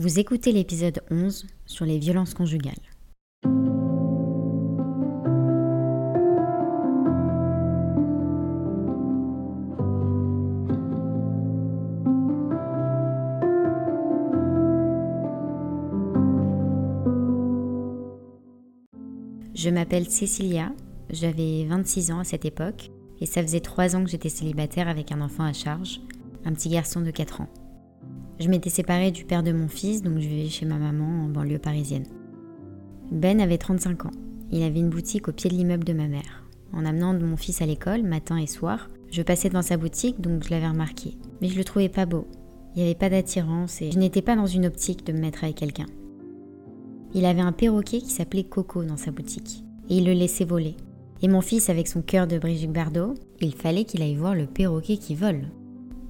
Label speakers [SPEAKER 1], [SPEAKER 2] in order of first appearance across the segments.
[SPEAKER 1] Vous écoutez l'épisode 11 sur les violences conjugales. Je m'appelle Cécilia, j'avais 26 ans à cette époque et ça faisait 3 ans que j'étais célibataire avec un enfant à charge, un petit garçon de 4 ans. Je m'étais séparée du père de mon fils, donc je vivais chez ma maman en banlieue parisienne. Ben avait 35 ans. Il avait une boutique au pied de l'immeuble de ma mère. En amenant mon fils à l'école, matin et soir, je passais devant sa boutique, donc je l'avais remarqué. Mais je le trouvais pas beau. Il n'y avait pas d'attirance et je n'étais pas dans une optique de me mettre avec quelqu'un. Il avait un perroquet qui s'appelait Coco dans sa boutique, et il le laissait voler. Et mon fils, avec son cœur de Brigitte Bardot, il fallait qu'il aille voir le perroquet qui vole.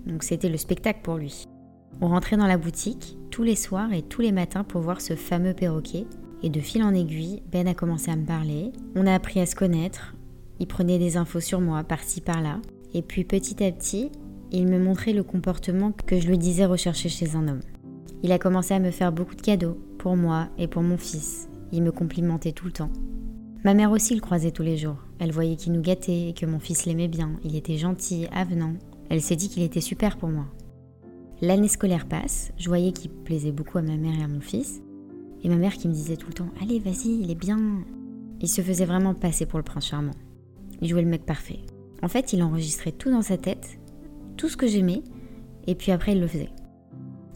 [SPEAKER 1] Donc c'était le spectacle pour lui. On rentrait dans la boutique tous les soirs et tous les matins pour voir ce fameux perroquet. Et de fil en aiguille, Ben a commencé à me parler. On a appris à se connaître. Il prenait des infos sur moi par-ci par-là. Et puis petit à petit, il me montrait le comportement que je lui disais rechercher chez un homme. Il a commencé à me faire beaucoup de cadeaux, pour moi et pour mon fils. Il me complimentait tout le temps. Ma mère aussi le croisait tous les jours. Elle voyait qu'il nous gâtait et que mon fils l'aimait bien. Il était gentil, avenant. Elle s'est dit qu'il était super pour moi. L'année scolaire passe, je voyais qu'il plaisait beaucoup à ma mère et à mon fils. Et ma mère qui me disait tout le temps Allez, vas-y, il est bien. Il se faisait vraiment passer pour le prince charmant. Il jouait le mec parfait. En fait, il enregistrait tout dans sa tête, tout ce que j'aimais, et puis après, il le faisait.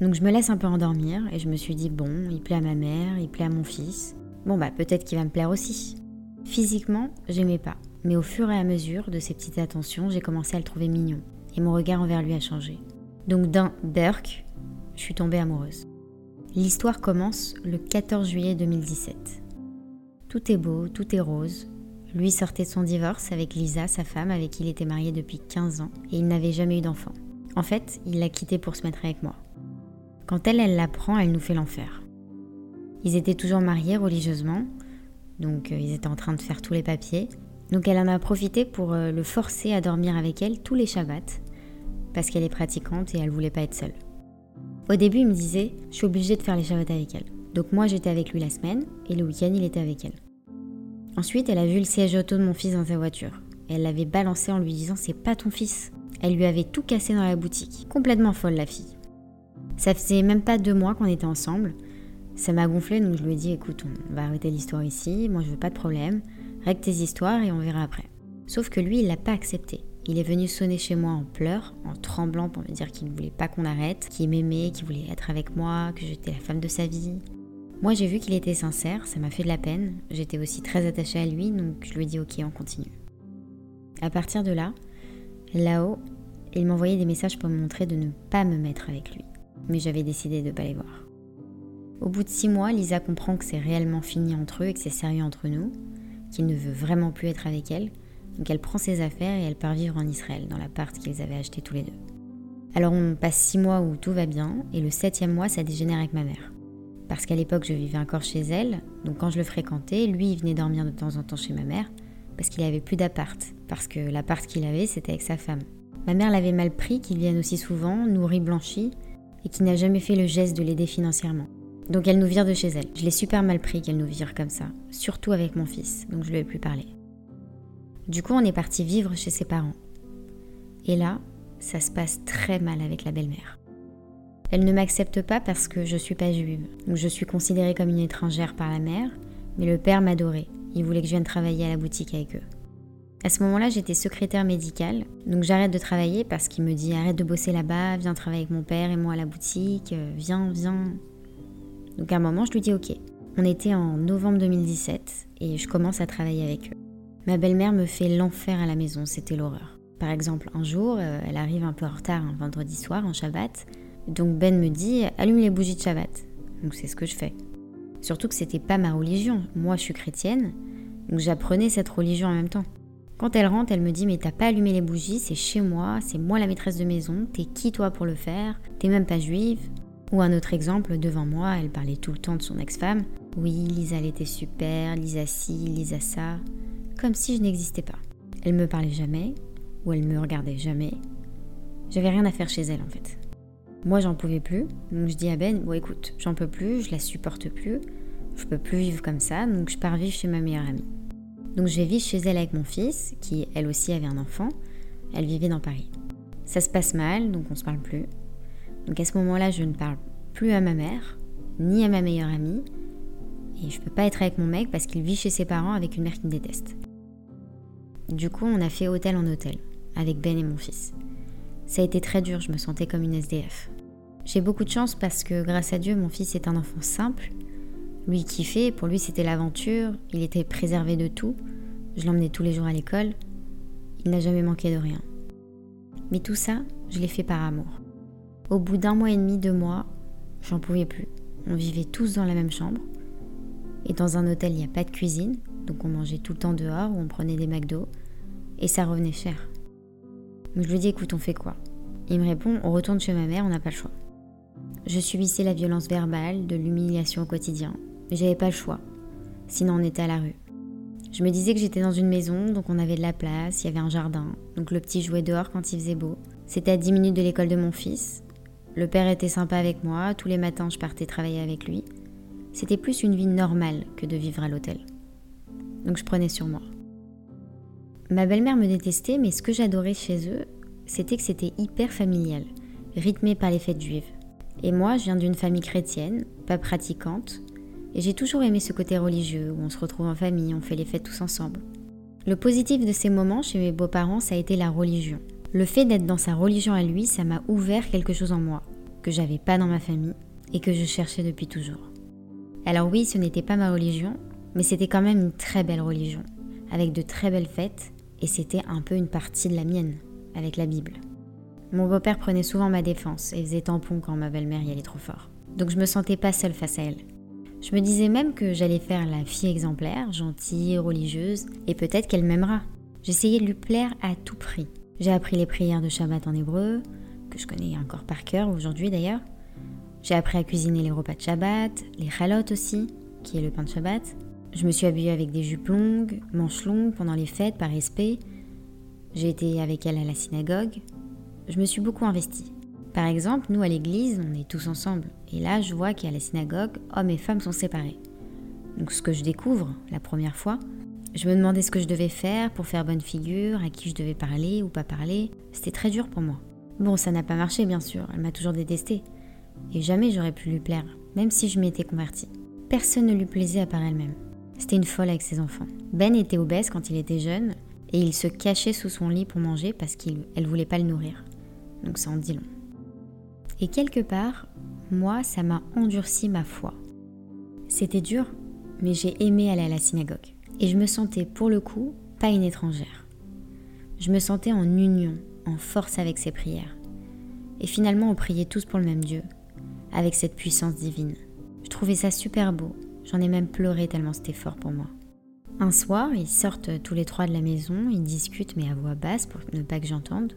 [SPEAKER 1] Donc je me laisse un peu endormir et je me suis dit bon, il plaît à ma mère, il plaît à mon fils. Bon bah peut-être qu'il va me plaire aussi. Physiquement, j'aimais pas, mais au fur et à mesure de ces petites attentions, j'ai commencé à le trouver mignon et mon regard envers lui a changé. Donc d'un Dirk, je suis tombée amoureuse. L'histoire commence le 14 juillet 2017. Tout est beau, tout est rose. Lui sortait de son divorce avec Lisa, sa femme, avec qui il était marié depuis 15 ans, et il n'avait jamais eu d'enfant. En fait, il l'a quitté pour se mettre avec moi. Quand elle, elle l'apprend, elle nous fait l'enfer. Ils étaient toujours mariés religieusement, donc euh, ils étaient en train de faire tous les papiers. Donc elle en a profité pour euh, le forcer à dormir avec elle tous les Shabbats, parce qu'elle est pratiquante et elle voulait pas être seule. Au début, il me disait, je suis obligée de faire les Shabbats avec elle. Donc moi, j'étais avec lui la semaine, et le week-end, il était avec elle. Ensuite, elle a vu le siège auto de mon fils dans sa voiture. elle l'avait balancé en lui disant, c'est pas ton fils. Elle lui avait tout cassé dans la boutique. Complètement folle, la fille. Ça faisait même pas deux mois qu'on était ensemble. Ça m'a gonflé, donc je lui ai dit écoute, on va arrêter l'histoire ici, moi je veux pas de problème, règle tes histoires et on verra après. Sauf que lui, il l'a pas accepté. Il est venu sonner chez moi en pleurs, en tremblant pour me dire qu'il ne voulait pas qu'on arrête, qu'il m'aimait, qu'il voulait être avec moi, que j'étais la femme de sa vie. Moi, j'ai vu qu'il était sincère, ça m'a fait de la peine. J'étais aussi très attachée à lui, donc je lui ai dit ok, on continue. À partir de là, là-haut, il m'envoyait des messages pour me montrer de ne pas me mettre avec lui mais j'avais décidé de ne pas les voir. Au bout de six mois, Lisa comprend que c'est réellement fini entre eux et que c'est sérieux entre nous, qu'il ne veut vraiment plus être avec elle, donc elle prend ses affaires et elle part vivre en Israël, dans l'appart qu'ils avaient acheté tous les deux. Alors on passe six mois où tout va bien, et le septième mois, ça dégénère avec ma mère. Parce qu'à l'époque, je vivais encore chez elle, donc quand je le fréquentais, lui, il venait dormir de temps en temps chez ma mère, parce qu'il avait plus d'appart, parce que l'appart qu'il avait, c'était avec sa femme. Ma mère l'avait mal pris qu'il vienne aussi souvent, nourri, blanchi, et qui n'a jamais fait le geste de l'aider financièrement. Donc elle nous vire de chez elle. Je l'ai super mal pris qu'elle nous vire comme ça, surtout avec mon fils, donc je lui ai plus parlé. Du coup, on est parti vivre chez ses parents. Et là, ça se passe très mal avec la belle-mère. Elle ne m'accepte pas parce que je suis pas juive. Donc je suis considérée comme une étrangère par la mère, mais le père m'adorait. Il voulait que je vienne travailler à la boutique avec eux. À ce moment-là, j'étais secrétaire médicale, donc j'arrête de travailler parce qu'il me dit arrête de bosser là-bas, viens travailler avec mon père et moi à la boutique, euh, viens, viens. Donc à un moment, je lui dis ok. On était en novembre 2017 et je commence à travailler avec eux. Ma belle-mère me fait l'enfer à la maison, c'était l'horreur. Par exemple, un jour, euh, elle arrive un peu en retard un vendredi soir, en Shabbat, donc Ben me dit allume les bougies de Shabbat. donc c'est ce que je fais. Surtout que c'était pas ma religion. Moi, je suis chrétienne, donc j'apprenais cette religion en même temps. Quand elle rentre, elle me dit Mais t'as pas allumé les bougies, c'est chez moi, c'est moi la maîtresse de maison, t'es qui toi pour le faire? T'es même pas juive? Ou un autre exemple, devant moi, elle parlait tout le temps de son ex-femme. Oui, Lisa, elle était super, Lisa ci, Lisa ça. Comme si je n'existais pas. Elle me parlait jamais, ou elle me regardait jamais. J'avais rien à faire chez elle en fait. Moi, j'en pouvais plus, donc je dis à Ben Bon, écoute, j'en peux plus, je la supporte plus, je peux plus vivre comme ça, donc je pars vivre chez ma meilleure amie. Donc je vais vivre chez elle avec mon fils, qui elle aussi avait un enfant. Elle vivait dans Paris. Ça se passe mal, donc on se parle plus. Donc à ce moment-là, je ne parle plus à ma mère, ni à ma meilleure amie. Et je peux pas être avec mon mec parce qu'il vit chez ses parents avec une mère qui me déteste. Du coup, on a fait hôtel en hôtel, avec Ben et mon fils. Ça a été très dur, je me sentais comme une SDF. J'ai beaucoup de chance parce que grâce à Dieu, mon fils est un enfant simple lui kiffait, pour lui c'était l'aventure, il était préservé de tout, je l'emmenais tous les jours à l'école, il n'a jamais manqué de rien. Mais tout ça, je l'ai fait par amour. Au bout d'un mois et demi, deux mois, j'en pouvais plus. On vivait tous dans la même chambre. Et dans un hôtel, il n'y a pas de cuisine, donc on mangeait tout le temps dehors ou on prenait des McDo. Et ça revenait cher. Donc je lui dis écoute, on fait quoi? Il me répond on retourne chez ma mère, on n'a pas le choix. Je subissais la violence verbale, de l'humiliation au quotidien, mais j'avais pas le choix. Sinon, on était à la rue. Je me disais que j'étais dans une maison, donc on avait de la place, il y avait un jardin, donc le petit jouait dehors quand il faisait beau. C'était à 10 minutes de l'école de mon fils. Le père était sympa avec moi, tous les matins je partais travailler avec lui. C'était plus une vie normale que de vivre à l'hôtel. Donc je prenais sur moi. Ma belle-mère me détestait, mais ce que j'adorais chez eux, c'était que c'était hyper familial, rythmé par les fêtes juives. Et moi, je viens d'une famille chrétienne, pas pratiquante, et j'ai toujours aimé ce côté religieux où on se retrouve en famille, on fait les fêtes tous ensemble. Le positif de ces moments chez mes beaux-parents, ça a été la religion. Le fait d'être dans sa religion à lui, ça m'a ouvert quelque chose en moi, que j'avais pas dans ma famille et que je cherchais depuis toujours. Alors oui, ce n'était pas ma religion, mais c'était quand même une très belle religion, avec de très belles fêtes, et c'était un peu une partie de la mienne, avec la Bible. Mon beau-père prenait souvent ma défense et faisait tampon quand ma belle-mère y allait trop fort. Donc je me sentais pas seule face à elle. Je me disais même que j'allais faire la fille exemplaire, gentille, religieuse, et peut-être qu'elle m'aimera. J'essayais de lui plaire à tout prix. J'ai appris les prières de Shabbat en hébreu, que je connais encore par cœur aujourd'hui d'ailleurs. J'ai appris à cuisiner les repas de Shabbat, les chalotes aussi, qui est le pain de Shabbat. Je me suis habillée avec des jupes longues, manches longues pendant les fêtes par respect. J'ai été avec elle à la synagogue. Je me suis beaucoup investie. Par exemple, nous à l'église, on est tous ensemble. Et là, je vois qu'à la synagogue, hommes et femmes sont séparés. Donc ce que je découvre la première fois, je me demandais ce que je devais faire pour faire bonne figure, à qui je devais parler ou pas parler. C'était très dur pour moi. Bon, ça n'a pas marché bien sûr, elle m'a toujours détesté. Et jamais j'aurais pu lui plaire, même si je m'étais convertie. Personne ne lui plaisait à part elle-même. C'était une folle avec ses enfants. Ben était obèse quand il était jeune, et il se cachait sous son lit pour manger parce qu'elle voulait pas le nourrir. Donc ça en dit long. Et quelque part, moi, ça m'a endurci ma foi. C'était dur, mais j'ai aimé aller à la synagogue. Et je me sentais, pour le coup, pas une étrangère. Je me sentais en union, en force avec ses prières. Et finalement, on priait tous pour le même Dieu, avec cette puissance divine. Je trouvais ça super beau. J'en ai même pleuré tellement c'était fort pour moi. Un soir, ils sortent tous les trois de la maison, ils discutent mais à voix basse pour ne pas que j'entende.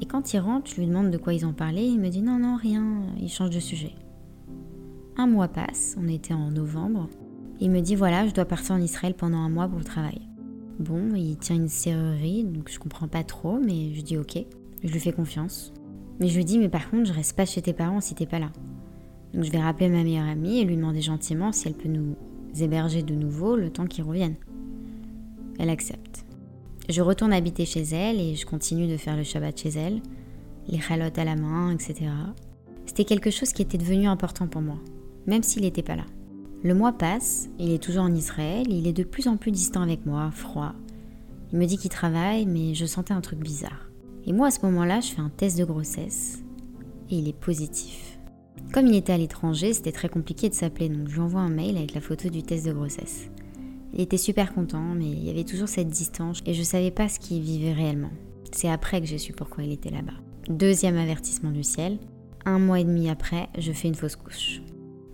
[SPEAKER 1] Et quand il rentre, je lui demande de quoi ils ont parlé, il me dit non, non, rien, il change de sujet. Un mois passe, on était en novembre, il me dit voilà, je dois partir en Israël pendant un mois pour le travail. Bon, il tient une serrurerie, donc je comprends pas trop, mais je dis ok, je lui fais confiance. Mais je lui dis mais par contre, je reste pas chez tes parents si t'es pas là. Donc je vais rappeler ma meilleure amie et lui demander gentiment si elle peut nous héberger de nouveau le temps qu'ils reviennent. Elle accepte. Je retourne habiter chez elle et je continue de faire le Shabbat chez elle, les chalotes à la main, etc. C'était quelque chose qui était devenu important pour moi, même s'il n'était pas là. Le mois passe, il est toujours en Israël, il est de plus en plus distant avec moi, froid. Il me dit qu'il travaille, mais je sentais un truc bizarre. Et moi, à ce moment-là, je fais un test de grossesse et il est positif. Comme il était à l'étranger, c'était très compliqué de s'appeler, donc je lui envoie un mail avec la photo du test de grossesse. Il était super content, mais il y avait toujours cette distance et je savais pas ce qu'il vivait réellement. C'est après que j'ai su pourquoi il était là-bas. Deuxième avertissement du ciel. Un mois et demi après, je fais une fausse couche.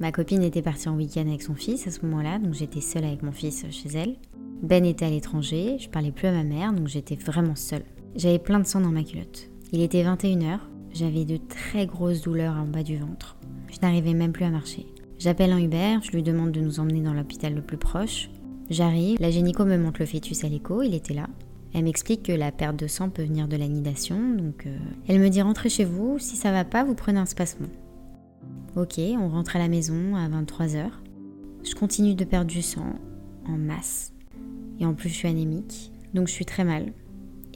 [SPEAKER 1] Ma copine était partie en week-end avec son fils à ce moment-là, donc j'étais seule avec mon fils chez elle. Ben était à l'étranger, je parlais plus à ma mère, donc j'étais vraiment seule. J'avais plein de sang dans ma culotte. Il était 21h, j'avais de très grosses douleurs en bas du ventre. Je n'arrivais même plus à marcher. J'appelle un Uber, je lui demande de nous emmener dans l'hôpital le plus proche. J'arrive, la gynéco me montre le fœtus à l'écho, il était là. Elle m'explique que la perte de sang peut venir de la nidation, donc euh, elle me dit rentrez chez vous, si ça va pas, vous prenez un spasmon. Ok, on rentre à la maison à 23h. Je continue de perdre du sang en masse. Et en plus, je suis anémique, donc je suis très mal.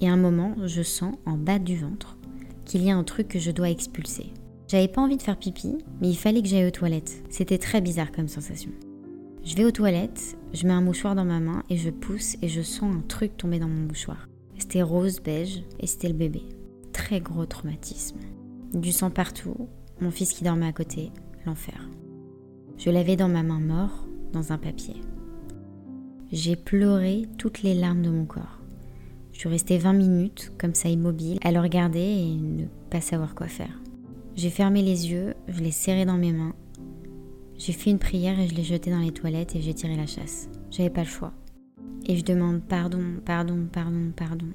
[SPEAKER 1] Et un moment, je sens en bas du ventre qu'il y a un truc que je dois expulser. J'avais pas envie de faire pipi, mais il fallait que j'aille aux toilettes. C'était très bizarre comme sensation. Je vais aux toilettes, je mets un mouchoir dans ma main et je pousse et je sens un truc tomber dans mon mouchoir. C'était rose beige et c'était le bébé. Très gros traumatisme. Du sang partout, mon fils qui dormait à côté, l'enfer. Je l'avais dans ma main mort, dans un papier. J'ai pleuré toutes les larmes de mon corps. Je suis restée 20 minutes comme ça immobile, à le regarder et ne pas savoir quoi faire. J'ai fermé les yeux, je l'ai serré dans mes mains. J'ai fait une prière et je l'ai jeté dans les toilettes et j'ai tiré la chasse. J'avais pas le choix. Et je demande pardon, pardon, pardon, pardon.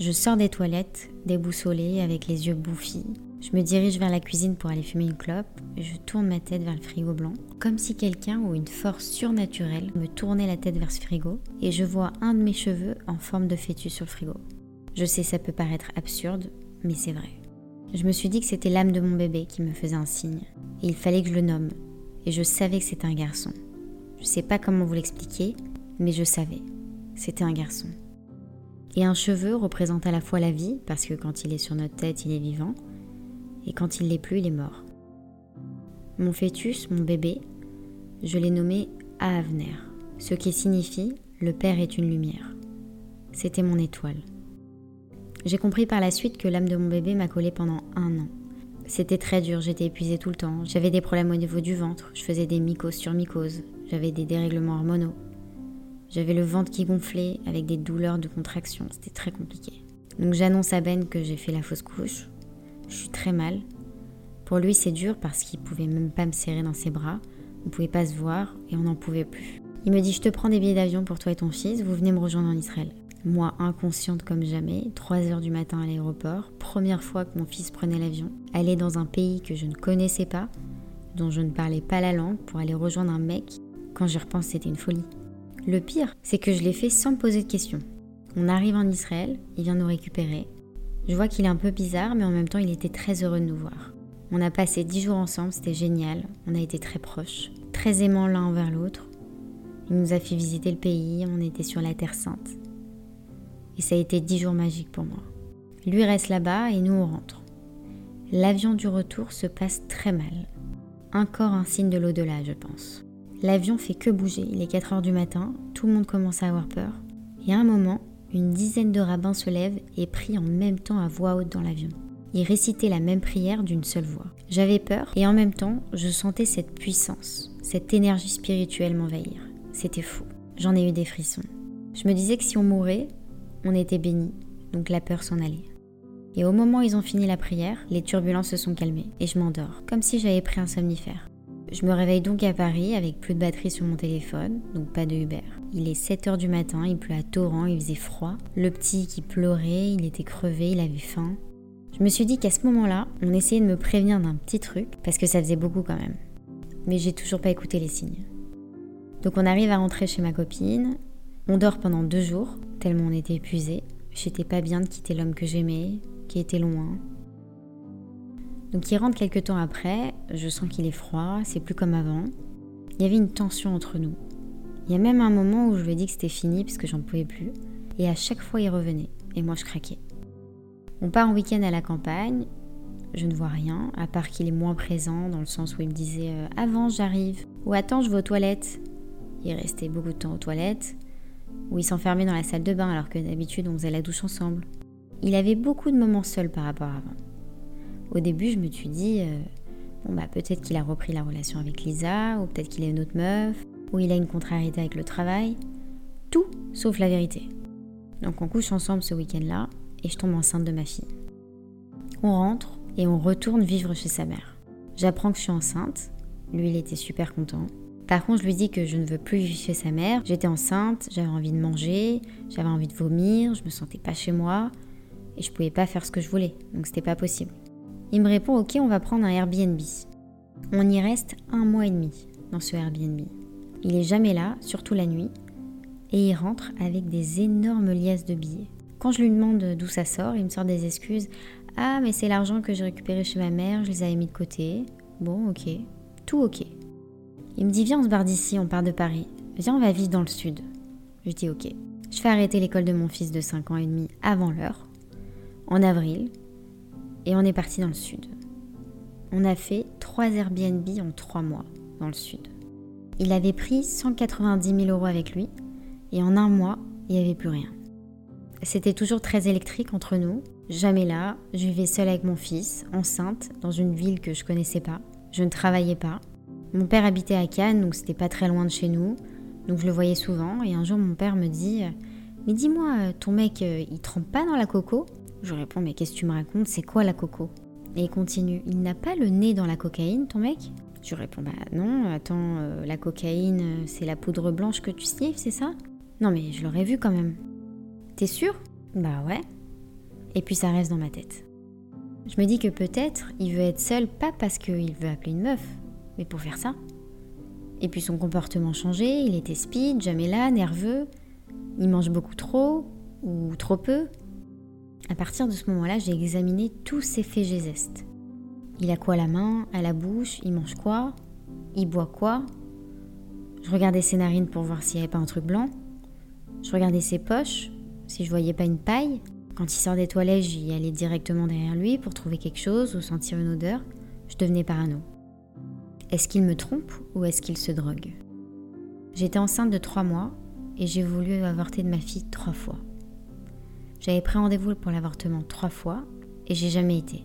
[SPEAKER 1] Je sors des toilettes, déboussolée, avec les yeux bouffis. Je me dirige vers la cuisine pour aller fumer une clope. Je tourne ma tête vers le frigo blanc, comme si quelqu'un ou une force surnaturelle me tournait la tête vers ce frigo, et je vois un de mes cheveux en forme de fœtus sur le frigo. Je sais, ça peut paraître absurde, mais c'est vrai. Je me suis dit que c'était l'âme de mon bébé qui me faisait un signe, et il fallait que je le nomme, et je savais que c'était un garçon. Je sais pas comment vous l'expliquer, mais je savais. C'était un garçon. Et un cheveu représente à la fois la vie, parce que quand il est sur notre tête, il est vivant, et quand il l'est plus, il est mort. Mon fœtus, mon bébé, je l'ai nommé Aavner, ce qui signifie le Père est une lumière. C'était mon étoile. J'ai compris par la suite que l'âme de mon bébé m'a collé pendant un an. C'était très dur, j'étais épuisée tout le temps, j'avais des problèmes au niveau du ventre, je faisais des mycoses sur mycoses, j'avais des dérèglements hormonaux, j'avais le ventre qui gonflait avec des douleurs de contraction. C'était très compliqué. Donc j'annonce à Ben que j'ai fait la fausse couche. Je suis très mal. Pour lui, c'est dur parce qu'il pouvait même pas me serrer dans ses bras. On pouvait pas se voir et on n'en pouvait plus. Il me dit Je te prends des billets d'avion pour toi et ton fils, vous venez me rejoindre en Israël. Moi, inconsciente comme jamais, 3 heures du matin à l'aéroport, première fois que mon fils prenait l'avion, aller dans un pays que je ne connaissais pas, dont je ne parlais pas la langue, pour aller rejoindre un mec, quand j'y repense, c'était une folie. Le pire, c'est que je l'ai fait sans me poser de questions. On arrive en Israël, il vient nous récupérer. Je vois qu'il est un peu bizarre, mais en même temps, il était très heureux de nous voir. On a passé dix jours ensemble, c'était génial. On a été très proches, très aimants l'un envers l'autre. Il nous a fait visiter le pays, on était sur la Terre Sainte. Et ça a été dix jours magiques pour moi. Lui reste là-bas et nous on rentre. L'avion du retour se passe très mal. Encore un signe de l'au-delà, je pense. L'avion fait que bouger, il est 4 heures du matin, tout le monde commence à avoir peur. Et à un moment, une dizaine de rabbins se lèvent et prient en même temps à voix haute dans l'avion. Ils récitaient la même prière d'une seule voix. J'avais peur et en même temps, je sentais cette puissance, cette énergie spirituelle m'envahir. C'était fou. J'en ai eu des frissons. Je me disais que si on mourait, on était béni, donc la peur s'en allait. Et au moment où ils ont fini la prière, les turbulences se sont calmées et je m'endors, comme si j'avais pris un somnifère. Je me réveille donc à Paris avec plus de batterie sur mon téléphone, donc pas de Uber. Il est 7h du matin, il pleut à torrent, il faisait froid. Le petit qui pleurait, il était crevé, il avait faim. Je me suis dit qu'à ce moment-là, on essayait de me prévenir d'un petit truc, parce que ça faisait beaucoup quand même. Mais j'ai toujours pas écouté les signes. Donc on arrive à rentrer chez ma copine, on dort pendant deux jours, tellement on était épuisés. J'étais pas bien de quitter l'homme que j'aimais, qui était loin, donc il rentre quelques temps après, je sens qu'il est froid, c'est plus comme avant. Il y avait une tension entre nous. Il y a même un moment où je lui ai dit que c'était fini parce que j'en pouvais plus. Et à chaque fois il revenait. Et moi je craquais. On part en week-end à la campagne. Je ne vois rien, à part qu'il est moins présent dans le sens où il me disait euh, Avant j'arrive ou Attends je vais aux toilettes. Il restait beaucoup de temps aux toilettes. Ou il s'enfermait dans la salle de bain alors que d'habitude on faisait la douche ensemble. Il avait beaucoup de moments seuls par rapport à avant. Au début, je me suis dit, euh, bon bah peut-être qu'il a repris la relation avec Lisa, ou peut-être qu'il a une autre meuf, ou il a une contrariété avec le travail. Tout sauf la vérité. Donc on couche ensemble ce week-end-là, et je tombe enceinte de ma fille. On rentre et on retourne vivre chez sa mère. J'apprends que je suis enceinte, Lui, il était super content. Par contre, je lui dis que je ne veux plus vivre chez sa mère. J'étais enceinte, j'avais envie de manger, j'avais envie de vomir, je me sentais pas chez moi et je pouvais pas faire ce que je voulais, donc c'était pas possible. Il me répond Ok, on va prendre un Airbnb. On y reste un mois et demi dans ce Airbnb. Il est jamais là, surtout la nuit, et il rentre avec des énormes liasses de billets. Quand je lui demande d'où ça sort, il me sort des excuses. Ah, mais c'est l'argent que j'ai récupéré chez ma mère, je les avais mis de côté. Bon, ok. Tout ok. Il me dit Viens, on se barre d'ici, on part de Paris. Viens, on va vivre dans le sud. Je dis Ok. Je fais arrêter l'école de mon fils de 5 ans et demi avant l'heure, en avril, et on est parti dans le sud. On a fait 3 Airbnb en 3 mois dans le sud. Il avait pris 190 000 euros avec lui, et en un mois, il n'y avait plus rien. C'était toujours très électrique entre nous. Jamais là, je vivais seule avec mon fils, enceinte, dans une ville que je connaissais pas. Je ne travaillais pas. Mon père habitait à Cannes, donc c'était pas très loin de chez nous. Donc je le voyais souvent. Et un jour, mon père me dit Mais dis-moi, ton mec, euh, il trempe pas dans la coco? Je réponds Mais qu'est-ce que tu me racontes? C'est quoi la coco? Et il continue Il n'a pas le nez dans la cocaïne, ton mec? Je réponds Bah non, attends, euh, la cocaïne, euh, c'est la poudre blanche que tu sniffes, c'est ça? Non, mais je l'aurais vu quand même. T'es sûr? Bah ouais. Et puis ça reste dans ma tête. Je me dis que peut-être il veut être seul pas parce qu'il veut appeler une meuf, mais pour faire ça. Et puis son comportement changé, il était speed, jamais là, nerveux, il mange beaucoup trop ou trop peu. À partir de ce moment-là, j'ai examiné tous ses faits gestes. Il a quoi à la main, à la bouche, il mange quoi, il boit quoi. Je regardais ses narines pour voir s'il n'y avait pas un truc blanc. Je regardais ses poches, si je voyais pas une paille. Quand il sort des toilettes, j'y allais directement derrière lui pour trouver quelque chose ou sentir une odeur. Je devenais parano. Est-ce qu'il me trompe ou est-ce qu'il se drogue? J'étais enceinte de trois mois et j'ai voulu avorter de ma fille trois fois. J'avais pris rendez-vous pour l'avortement trois fois et j'ai jamais été.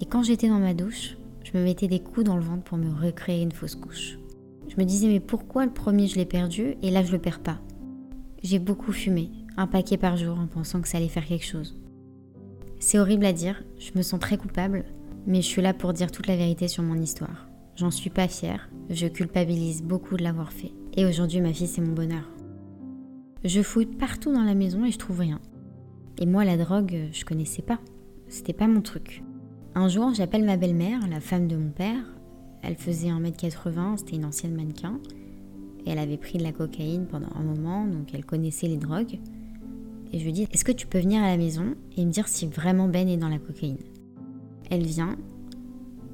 [SPEAKER 1] Et quand j'étais dans ma douche, je me mettais des coups dans le ventre pour me recréer une fausse couche. Je me disais mais pourquoi le premier je l'ai perdu et là je le perds pas? J'ai beaucoup fumé, un paquet par jour en pensant que ça allait faire quelque chose. C'est horrible à dire, je me sens très coupable, mais je suis là pour dire toute la vérité sur mon histoire. J'en suis pas fière, je culpabilise beaucoup de l'avoir fait. Et aujourd'hui, ma fille, c'est mon bonheur. Je fouille partout dans la maison et je trouve rien. Et moi, la drogue, je connaissais pas. C'était pas mon truc. Un jour, j'appelle ma belle-mère, la femme de mon père. Elle faisait 1m80, c'était une ancienne mannequin. Et elle avait pris de la cocaïne pendant un moment, donc elle connaissait les drogues. Et je lui dis Est-ce que tu peux venir à la maison et me dire si vraiment Ben est dans la cocaïne? Elle vient,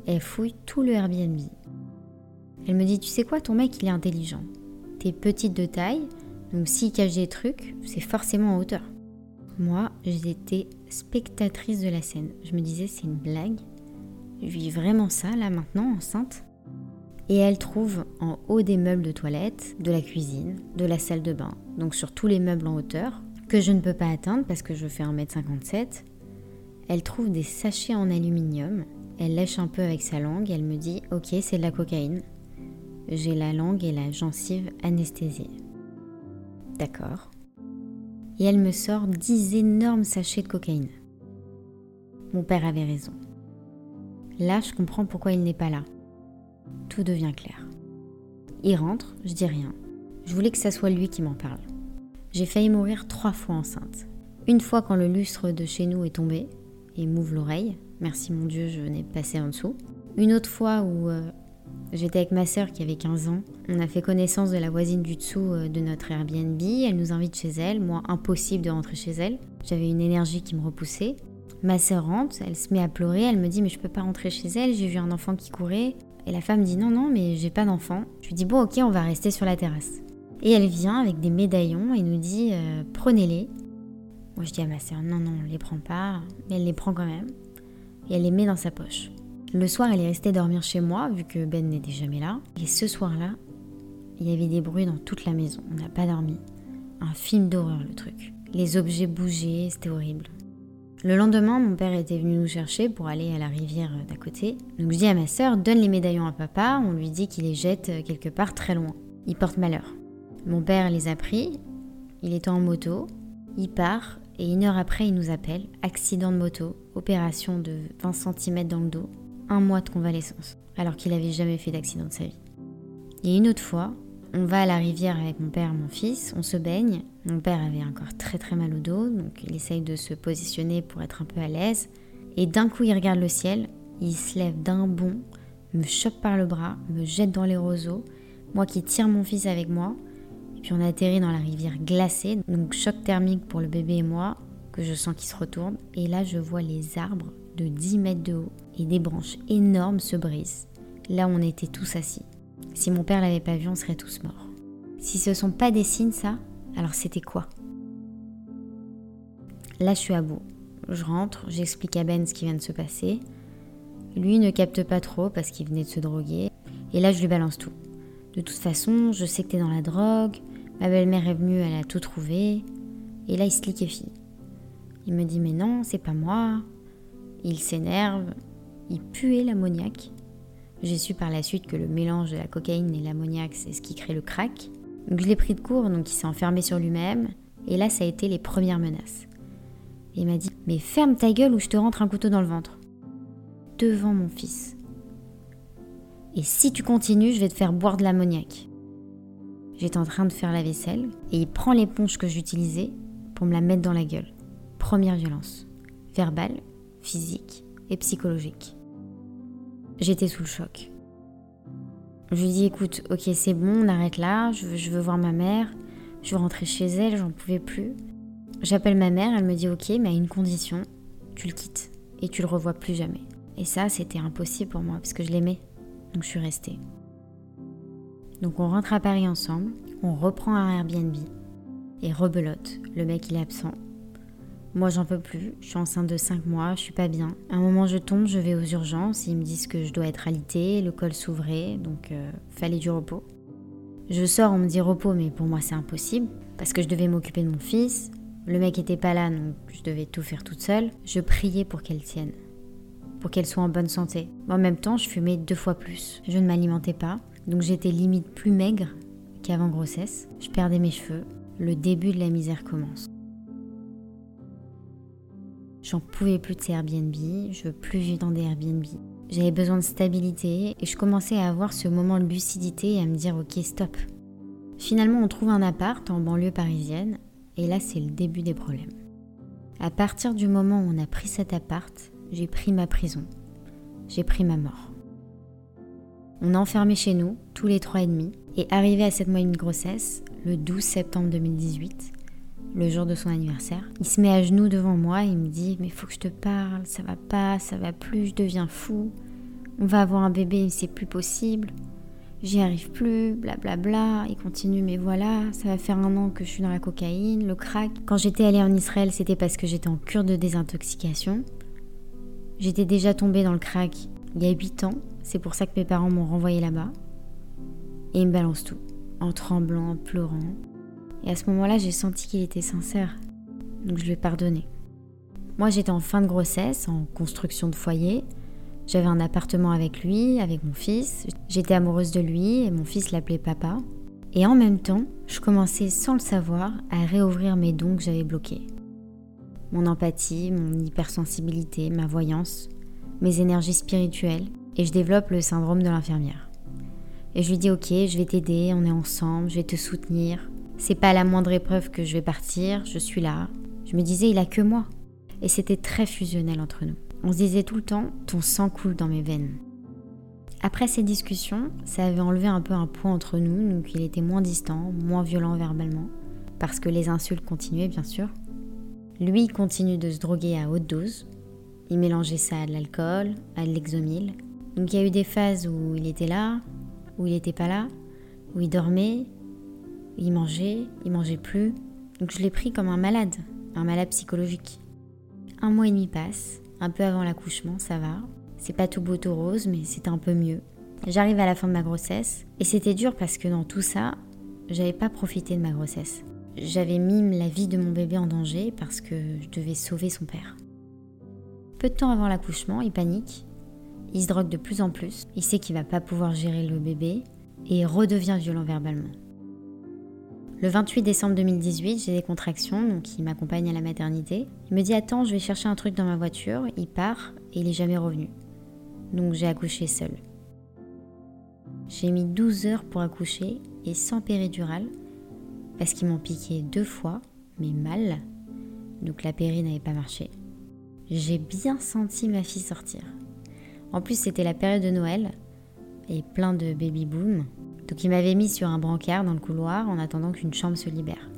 [SPEAKER 1] elle fouille tout le Airbnb. Elle me dit Tu sais quoi, ton mec il est intelligent. T'es petite de taille, donc s'il cache des trucs, c'est forcément en hauteur. Moi, j'étais spectatrice de la scène. Je me disais C'est une blague. Je vis vraiment ça là maintenant, enceinte. Et elle trouve en haut des meubles de toilette, de la cuisine, de la salle de bain, donc sur tous les meubles en hauteur, que je ne peux pas atteindre parce que je fais 1m57. Elle trouve des sachets en aluminium elle lèche un peu avec sa langue elle me dit Ok, c'est de la cocaïne. J'ai la langue et la gencive anesthésiée. D'accord. Et elle me sort dix énormes sachets de cocaïne. Mon père avait raison. Là, je comprends pourquoi il n'est pas là. Tout devient clair. Il rentre, je dis rien. Je voulais que ça soit lui qui m'en parle. J'ai failli mourir trois fois enceinte. Une fois quand le lustre de chez nous est tombé et m'ouvre l'oreille, Merci mon Dieu, je venais de passer en dessous. Une autre fois où euh, j'étais avec ma sœur qui avait 15 ans, on a fait connaissance de la voisine du dessous euh, de notre Airbnb, elle nous invite chez elle, moi impossible de rentrer chez elle, j'avais une énergie qui me repoussait. Ma sœur rentre, elle se met à pleurer, elle me dit mais je peux pas rentrer chez elle, j'ai vu un enfant qui courait. Et la femme dit non non mais j'ai pas d'enfant. Je lui dis bon ok on va rester sur la terrasse. Et elle vient avec des médaillons et nous dit euh, prenez-les. Moi je dis à ma sœur non non on les prend pas, mais elle les prend quand même et elle les met dans sa poche. Le soir, elle est restée dormir chez moi, vu que Ben n'était jamais là. Et ce soir-là, il y avait des bruits dans toute la maison. On n'a pas dormi. Un film d'horreur, le truc. Les objets bougeaient, c'était horrible. Le lendemain, mon père était venu nous chercher pour aller à la rivière d'à côté. Donc je dis à ma sœur, donne les médaillons à papa, on lui dit qu'il les jette quelque part très loin. Il porte malheur. Mon père les a pris, il était en moto, il part et une heure après, il nous appelle. Accident de moto, opération de 20 cm dans le dos, un mois de convalescence, alors qu'il n'avait jamais fait d'accident de sa vie. Et une autre fois, on va à la rivière avec mon père et mon fils, on se baigne. Mon père avait encore très très mal au dos, donc il essaye de se positionner pour être un peu à l'aise. Et d'un coup, il regarde le ciel, il se lève d'un bond, me chope par le bras, me jette dans les roseaux, moi qui tire mon fils avec moi. Puis on atterrit dans la rivière glacée, donc choc thermique pour le bébé et moi, que je sens qu'il se retourne. Et là, je vois les arbres de 10 mètres de haut et des branches énormes se brisent. Là, on était tous assis. Si mon père l'avait pas vu, on serait tous morts. Si ce sont pas des signes, ça, alors c'était quoi? Là, je suis à bout. Je rentre, j'explique à Ben ce qui vient de se passer. Lui ne capte pas trop parce qu'il venait de se droguer. Et là, je lui balance tout. De toute façon, je sais que t'es dans la drogue. Ma belle-mère est venue, elle a tout trouvé. Et là, il se liquéfie. Il me dit Mais non, c'est pas moi. Il s'énerve. Il puait l'ammoniaque. J'ai su par la suite que le mélange de la cocaïne et l'ammoniaque, c'est ce qui crée le crack. Donc je l'ai pris de court, donc il s'est enfermé sur lui-même. Et là, ça a été les premières menaces. il m'a dit Mais ferme ta gueule ou je te rentre un couteau dans le ventre. Devant mon fils. Et si tu continues, je vais te faire boire de l'ammoniaque. J'étais en train de faire la vaisselle et il prend l'éponge que j'utilisais pour me la mettre dans la gueule. Première violence. Verbale, physique et psychologique. J'étais sous le choc. Je lui dis écoute, ok c'est bon, on arrête là, je veux, voir ma mère, je veux rentrer chez elle, j'en pouvais plus. J'appelle ma mère, elle me dit ok, mais à une condition, tu le quittes et tu le revois plus jamais. Et ça, c'était impossible pour moi parce que je l'aimais. Donc je suis restée. Donc on rentre à Paris ensemble, on reprend un Airbnb et rebelote. Le mec il est absent, moi, j'en peux plus. Je suis enceinte de 5 mois, je suis pas bien. À un moment, je tombe, je vais aux urgences. Ils me disent que je dois être alitée, le col s'ouvrait, donc euh, fallait du repos. Je sors, on me dit repos, mais pour moi, c'est impossible parce que je devais m'occuper de mon fils. Le mec était pas là, donc je devais tout faire toute seule. Je priais pour qu'elle tienne, pour qu'elle soit en bonne santé. en même temps, je fumais deux fois plus. Je ne m'alimentais pas, donc j'étais limite plus maigre qu'avant grossesse. Je perdais mes cheveux. Le début de la misère commence. J'en pouvais plus de ces Airbnb, je veux plus vivre dans des Airbnb. J'avais besoin de stabilité et je commençais à avoir ce moment de lucidité et à me dire ok stop. Finalement on trouve un appart en banlieue parisienne et là c'est le début des problèmes. À partir du moment où on a pris cet appart, j'ai pris ma prison. J'ai pris ma mort. On a enfermé chez nous, tous les trois et demi, et arrivé à cette moyenne de grossesse, le 12 septembre 2018, le jour de son anniversaire. Il se met à genoux devant moi et il me dit Mais faut que je te parle, ça va pas, ça va plus, je deviens fou. On va avoir un bébé, c'est plus possible. J'y arrive plus, blablabla. Bla bla. Il continue, mais voilà, ça va faire un an que je suis dans la cocaïne, le crack. Quand j'étais allée en Israël, c'était parce que j'étais en cure de désintoxication. J'étais déjà tombée dans le crack il y a 8 ans, c'est pour ça que mes parents m'ont renvoyé là-bas. Et il me balance tout, en tremblant, en pleurant. Et à ce moment-là, j'ai senti qu'il était sincère. Donc je lui ai pardonné. Moi, j'étais en fin de grossesse, en construction de foyer. J'avais un appartement avec lui, avec mon fils. J'étais amoureuse de lui et mon fils l'appelait papa. Et en même temps, je commençais sans le savoir à réouvrir mes dons que j'avais bloqués. Mon empathie, mon hypersensibilité, ma voyance, mes énergies spirituelles. Et je développe le syndrome de l'infirmière. Et je lui dis ok, je vais t'aider, on est ensemble, je vais te soutenir, c'est pas la moindre épreuve que je vais partir, je suis là. Je me disais, il a que moi. Et c'était très fusionnel entre nous. On se disait tout le temps, ton sang coule dans mes veines. Après ces discussions, ça avait enlevé un peu un poids entre nous, donc il était moins distant, moins violent verbalement, parce que les insultes continuaient bien sûr. Lui continue de se droguer à haute dose. Il mélangeait ça à de l'alcool, à de l'exomile. Donc il y a eu des phases où il était là, où il n'était pas là, où il dormait, il mangeait, il mangeait plus. Donc je l'ai pris comme un malade, un malade psychologique. Un mois et demi passe, un peu avant l'accouchement, ça va. C'est pas tout beau tout rose, mais c'est un peu mieux. J'arrive à la fin de ma grossesse et c'était dur parce que dans tout ça, j'avais pas profité de ma grossesse. J'avais mis la vie de mon bébé en danger parce que je devais sauver son père. Peu de temps avant l'accouchement, il panique. Il se drogue de plus en plus. Il sait qu'il va pas pouvoir gérer le bébé et redevient violent verbalement. Le 28 décembre 2018, j'ai des contractions, donc il m'accompagne à la maternité. Il me dit Attends, je vais chercher un truc dans ma voiture. Il part et il est jamais revenu. Donc j'ai accouché seule. J'ai mis 12 heures pour accoucher et sans péridurale parce qu'ils m'ont piqué deux fois, mais mal. Donc la péri n'avait pas marché. J'ai bien senti ma fille sortir. En plus, c'était la période de Noël et plein de baby boom. Donc il m'avait mis sur un brancard dans le couloir en attendant qu'une chambre se libère.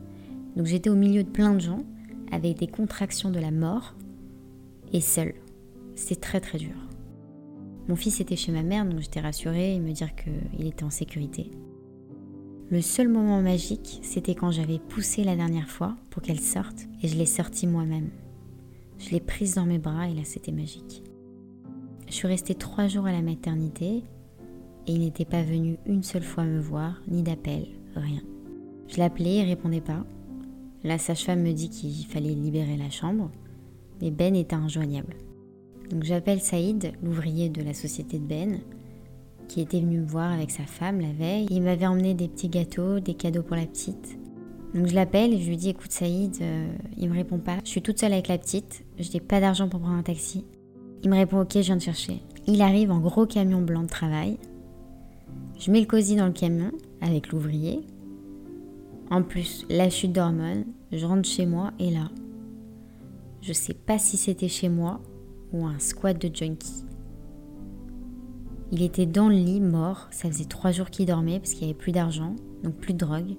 [SPEAKER 1] Donc j'étais au milieu de plein de gens avec des contractions de la mort et seule. C'est très très dur. Mon fils était chez ma mère, donc j'étais rassurée et me dire qu'il était en sécurité. Le seul moment magique, c'était quand j'avais poussé la dernière fois pour qu'elle sorte et je l'ai sortie moi-même. Je l'ai prise dans mes bras et là c'était magique. Je suis restée trois jours à la maternité et il n'était pas venu une seule fois me voir, ni d'appel, rien. Je l'appelais, il répondait pas. La sage-femme me dit qu'il fallait libérer la chambre, mais Ben était injoignable. Donc j'appelle Saïd, l'ouvrier de la société de Ben, qui était venu me voir avec sa femme la veille. Il m'avait emmené des petits gâteaux, des cadeaux pour la petite. Donc je l'appelle et je lui dis écoute Saïd, euh, il me répond pas. Je suis toute seule avec la petite, je n'ai pas d'argent pour prendre un taxi. Il me répond ok, je viens de chercher. Il arrive en gros camion blanc de travail. Je mets le cosy dans le camion avec l'ouvrier. En plus, la chute d'hormones, je rentre chez moi et là, je sais pas si c'était chez moi ou un squat de junkie. Il était dans le lit, mort. Ça faisait trois jours qu'il dormait parce qu'il n'y avait plus d'argent, donc plus de drogue.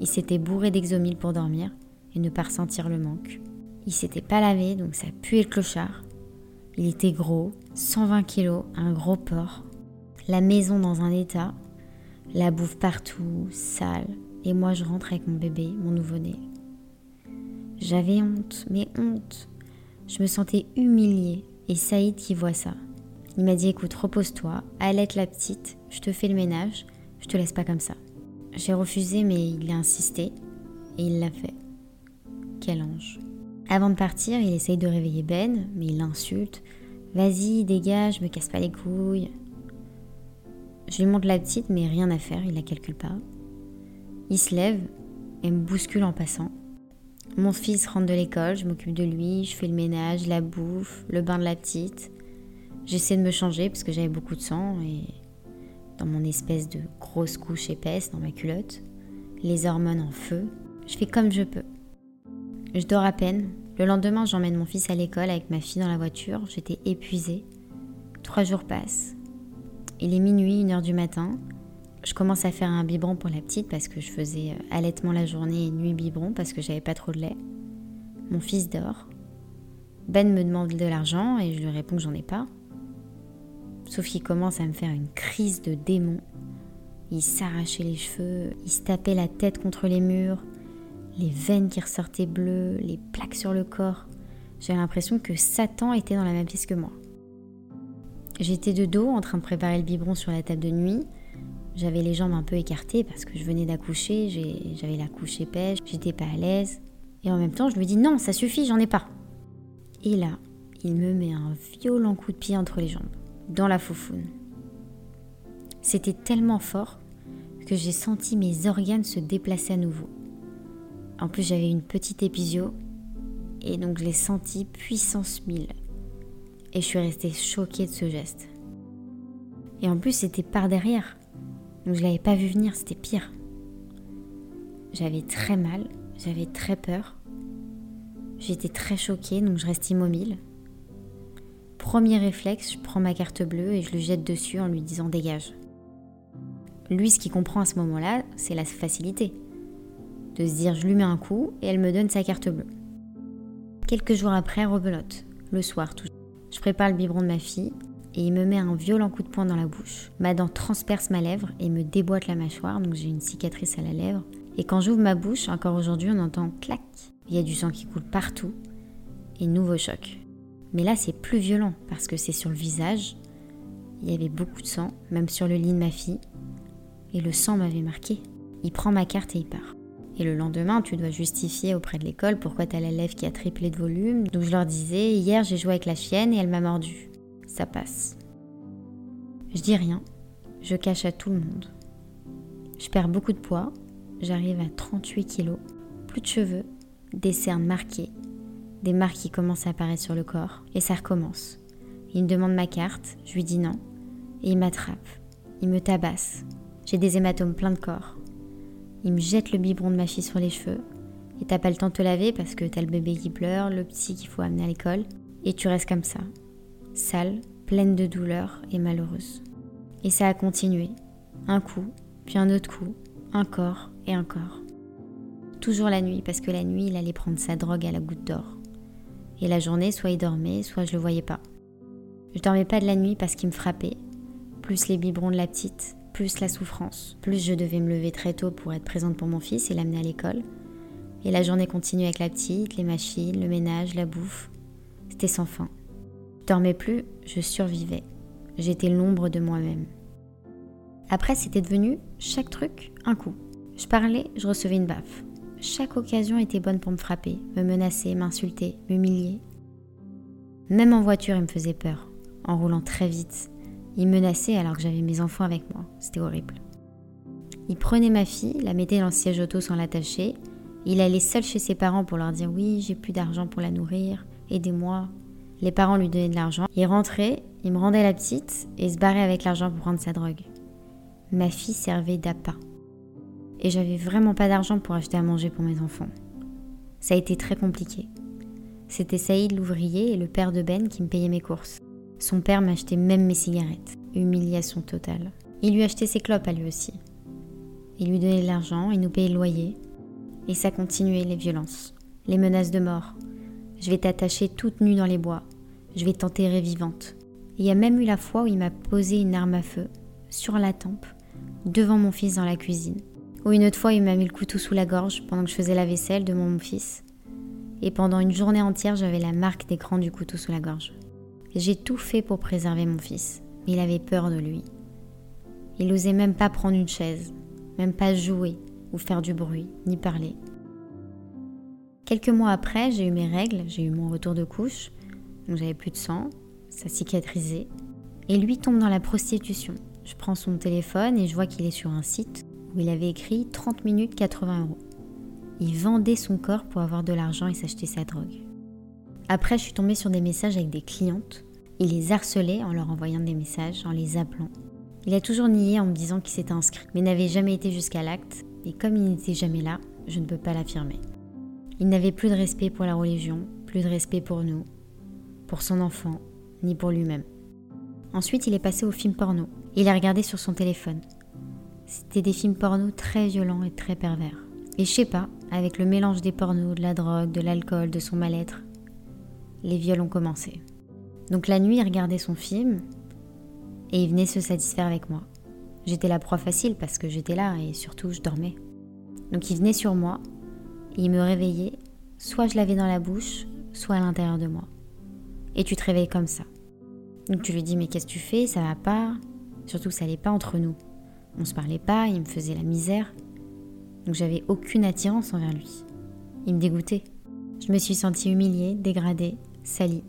[SPEAKER 1] Il s'était bourré d'exomil pour dormir et ne pas ressentir le manque. Il s'était pas lavé, donc ça puait le clochard. Il était gros, 120 kilos, un gros porc. La maison dans un état, la bouffe partout, sale. Et moi, je rentre avec mon bébé, mon nouveau-né. J'avais honte, mais honte. Je me sentais humiliée. Et Saïd qui voit ça. Il m'a dit écoute, repose-toi, allaite la petite, je te fais le ménage, je te laisse pas comme ça. J'ai refusé, mais il a insisté et il l'a fait. Quel ange. Avant de partir, il essaye de réveiller Ben, mais il l'insulte. Vas-y, dégage, me casse pas les couilles. Je lui montre la petite, mais rien à faire, il la calcule pas. Il se lève et me bouscule en passant. Mon fils rentre de l'école, je m'occupe de lui, je fais le ménage, la bouffe, le bain de la petite. J'essaie de me changer parce que j'avais beaucoup de sang et dans mon espèce de grosse couche épaisse dans ma culotte, les hormones en feu. Je fais comme je peux. Je dors à peine. Le lendemain, j'emmène mon fils à l'école avec ma fille dans la voiture. J'étais épuisée. Trois jours passent. Il est minuit, une heure du matin. Je commence à faire un biberon pour la petite parce que je faisais euh, allaitement la journée et nuit biberon parce que j'avais pas trop de lait. Mon fils dort. Ben me demande de l'argent et je lui réponds que j'en ai pas. Sauf qu'il commence à me faire une crise de démon. Il s'arrachait les cheveux, il se tapait la tête contre les murs, les veines qui ressortaient bleues, les plaques sur le corps. J'ai l'impression que Satan était dans la même pièce que moi. J'étais de dos en train de préparer le biberon sur la table de nuit. J'avais les jambes un peu écartées parce que je venais d'accoucher, j'avais la couche épaisse, j'étais pas à l'aise. Et en même temps, je lui dis non, ça suffit, j'en ai pas. Et là, il me met un violent coup de pied entre les jambes dans la foufoune. C'était tellement fort que j'ai senti mes organes se déplacer à nouveau. En plus, j'avais une petite épisio et donc je l'ai senti puissance 1000. Et je suis restée choquée de ce geste. Et en plus, c'était par derrière. Donc je l'avais pas vu venir, c'était pire. J'avais très mal, j'avais très peur. J'étais très choquée, donc je reste immobile. Premier réflexe, je prends ma carte bleue et je le jette dessus en lui disant dégage. Lui, ce qu'il comprend à ce moment-là, c'est la facilité. De se dire je lui mets un coup et elle me donne sa carte bleue. Quelques jours après, rebelote, le soir. Je prépare le biberon de ma fille et il me met un violent coup de poing dans la bouche. Ma dent transperce ma lèvre et me déboîte la mâchoire, donc j'ai une cicatrice à la lèvre. Et quand j'ouvre ma bouche, encore aujourd'hui, on entend clac. Il y a du sang qui coule partout. Et nouveau choc. Mais là, c'est plus violent parce que c'est sur le visage. Il y avait beaucoup de sang, même sur le lit de ma fille. Et le sang m'avait marqué. Il prend ma carte et il part. Et le lendemain, tu dois justifier auprès de l'école pourquoi t'as la lèvre qui a triplé de volume. Donc je leur disais, hier j'ai joué avec la chienne et elle m'a mordu. Ça passe. Je dis rien. Je cache à tout le monde. Je perds beaucoup de poids. J'arrive à 38 kilos. Plus de cheveux. Des cernes marquées des marques qui commencent à apparaître sur le corps, et ça recommence. Il me demande ma carte, je lui dis non, et il m'attrape. il me tabasse. J'ai des hématomes plein de corps. Il me jette le biberon de ma fille sur les cheveux. Et t'as pas le temps de te laver parce que t'as le bébé qui pleure, le petit qu'il faut amener à l'école. Et tu restes comme ça, sale, pleine de douleur et malheureuse. Et ça a continué. Un coup, puis un autre coup, encore et encore. Toujours la nuit, parce que la nuit, il allait prendre sa drogue à la goutte d'or. Et la journée, soit il dormait, soit je le voyais pas. Je dormais pas de la nuit parce qu'il me frappait. Plus les biberons de la petite, plus la souffrance. Plus je devais me lever très tôt pour être présente pour mon fils et l'amener à l'école. Et la journée continuait avec la petite, les machines, le ménage, la bouffe. C'était sans fin. Je dormais plus, je survivais. J'étais l'ombre de moi-même. Après, c'était devenu chaque truc un coup. Je parlais, je recevais une baffe. Chaque occasion était bonne pour me frapper, me menacer, m'insulter, m'humilier. Même en voiture, il me faisait peur, en roulant très vite. Il menaçait alors que j'avais mes enfants avec moi. C'était horrible. Il prenait ma fille, la mettait dans le siège auto sans l'attacher. Il allait seul chez ses parents pour leur dire oui, j'ai plus d'argent pour la nourrir, aidez-moi. Les parents lui donnaient de l'argent. Il rentrait, il me rendait la petite et se barrait avec l'argent pour prendre sa drogue. Ma fille servait d'appât et j'avais vraiment pas d'argent pour acheter à manger pour mes enfants. Ça a été très compliqué. C'était Saïd l'ouvrier et le père de Ben qui me payaient mes courses. Son père m'achetait même mes cigarettes. Humiliation totale. Il lui achetait ses clopes à lui aussi. Il lui donnait de l'argent, il nous payait le loyer. Et ça continuait les violences, les menaces de mort. Je vais t'attacher toute nue dans les bois. Je vais t'enterrer vivante. Il y a même eu la fois où il m'a posé une arme à feu sur la tempe devant mon fils dans la cuisine. Ou une autre fois, il m'a mis le couteau sous la gorge pendant que je faisais la vaisselle de mon fils. Et pendant une journée entière, j'avais la marque d'écran du couteau sous la gorge. J'ai tout fait pour préserver mon fils, mais il avait peur de lui. Il n'osait même pas prendre une chaise, même pas jouer ou faire du bruit, ni parler. Quelques mois après, j'ai eu mes règles, j'ai eu mon retour de couche, donc j'avais plus de sang, ça cicatrisait. Et lui tombe dans la prostitution. Je prends son téléphone et je vois qu'il est sur un site où il avait écrit 30 minutes 80 euros. Il vendait son corps pour avoir de l'argent et s'acheter sa drogue. Après, je suis tombée sur des messages avec des clientes. Il les harcelait en leur envoyant des messages, en les appelant. Il a toujours nié en me disant qu'il s'était inscrit, mais n'avait jamais été jusqu'à l'acte, et comme il n'était jamais là, je ne peux pas l'affirmer. Il n'avait plus de respect pour la religion, plus de respect pour nous, pour son enfant, ni pour lui-même. Ensuite, il est passé au film porno. Il a regardé sur son téléphone. C'était des films porno très violents et très pervers. Et je sais pas, avec le mélange des pornos, de la drogue, de l'alcool, de son mal-être, les viols ont commencé. Donc la nuit, il regardait son film et il venait se satisfaire avec moi. J'étais la proie facile parce que j'étais là et surtout je dormais. Donc il venait sur moi et il me réveillait, soit je l'avais dans la bouche, soit à l'intérieur de moi. Et tu te réveilles comme ça. Donc tu lui dis mais qu'est-ce que tu fais? Ça va pas Surtout ça allait pas entre nous. On se parlait pas, il me faisait la misère. Donc j'avais aucune attirance envers lui. Il me dégoûtait. Je me suis sentie humiliée, dégradée, salie.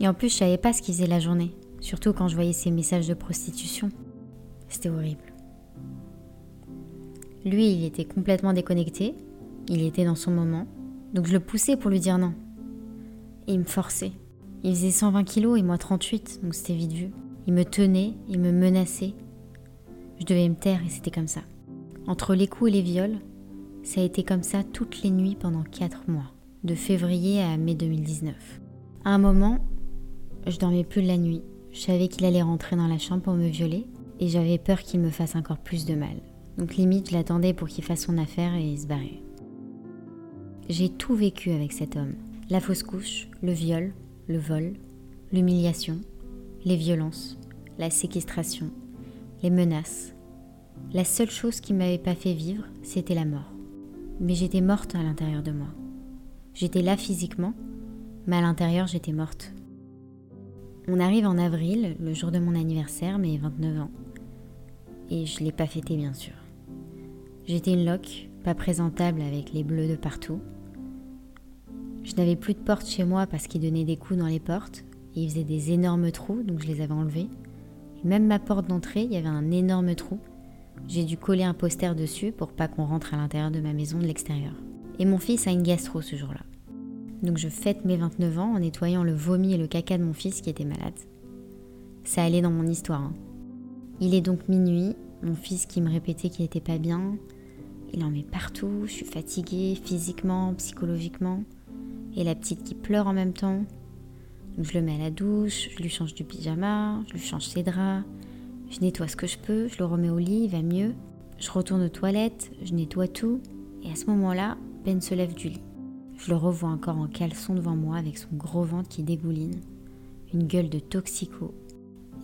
[SPEAKER 1] Et en plus, je savais pas ce qu'il faisait la journée, surtout quand je voyais ses messages de prostitution. C'était horrible. Lui, il était complètement déconnecté, il était dans son moment, donc je le poussais pour lui dire non. Et il me forçait. Il faisait 120 kilos et moi 38, donc c'était vite vu. Il me tenait, il me menaçait, je devais me taire et c'était comme ça. Entre les coups et les viols, ça a été comme ça toutes les nuits pendant 4 mois, de février à mai 2019. À un moment, je dormais plus de la nuit. Je savais qu'il allait rentrer dans la chambre pour me violer et j'avais peur qu'il me fasse encore plus de mal. Donc limite, je l'attendais pour qu'il fasse son affaire et se barrer. J'ai tout vécu avec cet homme. La fausse couche, le viol, le vol, l'humiliation, les violences, la séquestration, les menaces. La seule chose qui m'avait pas fait vivre, c'était la mort. Mais j'étais morte à l'intérieur de moi. J'étais là physiquement, mais à l'intérieur j'étais morte. On arrive en avril, le jour de mon anniversaire, mes 29 ans. Et je l'ai pas fêté bien sûr. J'étais une loque, pas présentable avec les bleus de partout. Je n'avais plus de porte chez moi parce qu'il donnait des coups dans les portes et il faisait des énormes trous, donc je les avais enlevés. Même ma porte d'entrée, il y avait un énorme trou. J'ai dû coller un poster dessus pour pas qu'on rentre à l'intérieur de ma maison de l'extérieur. Et mon fils a une gastro ce jour-là. Donc je fête mes 29 ans en nettoyant le vomi et le caca de mon fils qui était malade. Ça allait dans mon histoire. Hein. Il est donc minuit, mon fils qui me répétait qu'il n'était pas bien, il en met partout, je suis fatiguée physiquement, psychologiquement, et la petite qui pleure en même temps. Donc je le mets à la douche, je lui change du pyjama, je lui change ses draps, je nettoie ce que je peux, je le remets au lit, il va mieux. Je retourne aux toilettes, je nettoie tout, et à ce moment-là, Ben se lève du lit. Je le revois encore en caleçon devant moi avec son gros ventre qui dégouline, une gueule de toxico.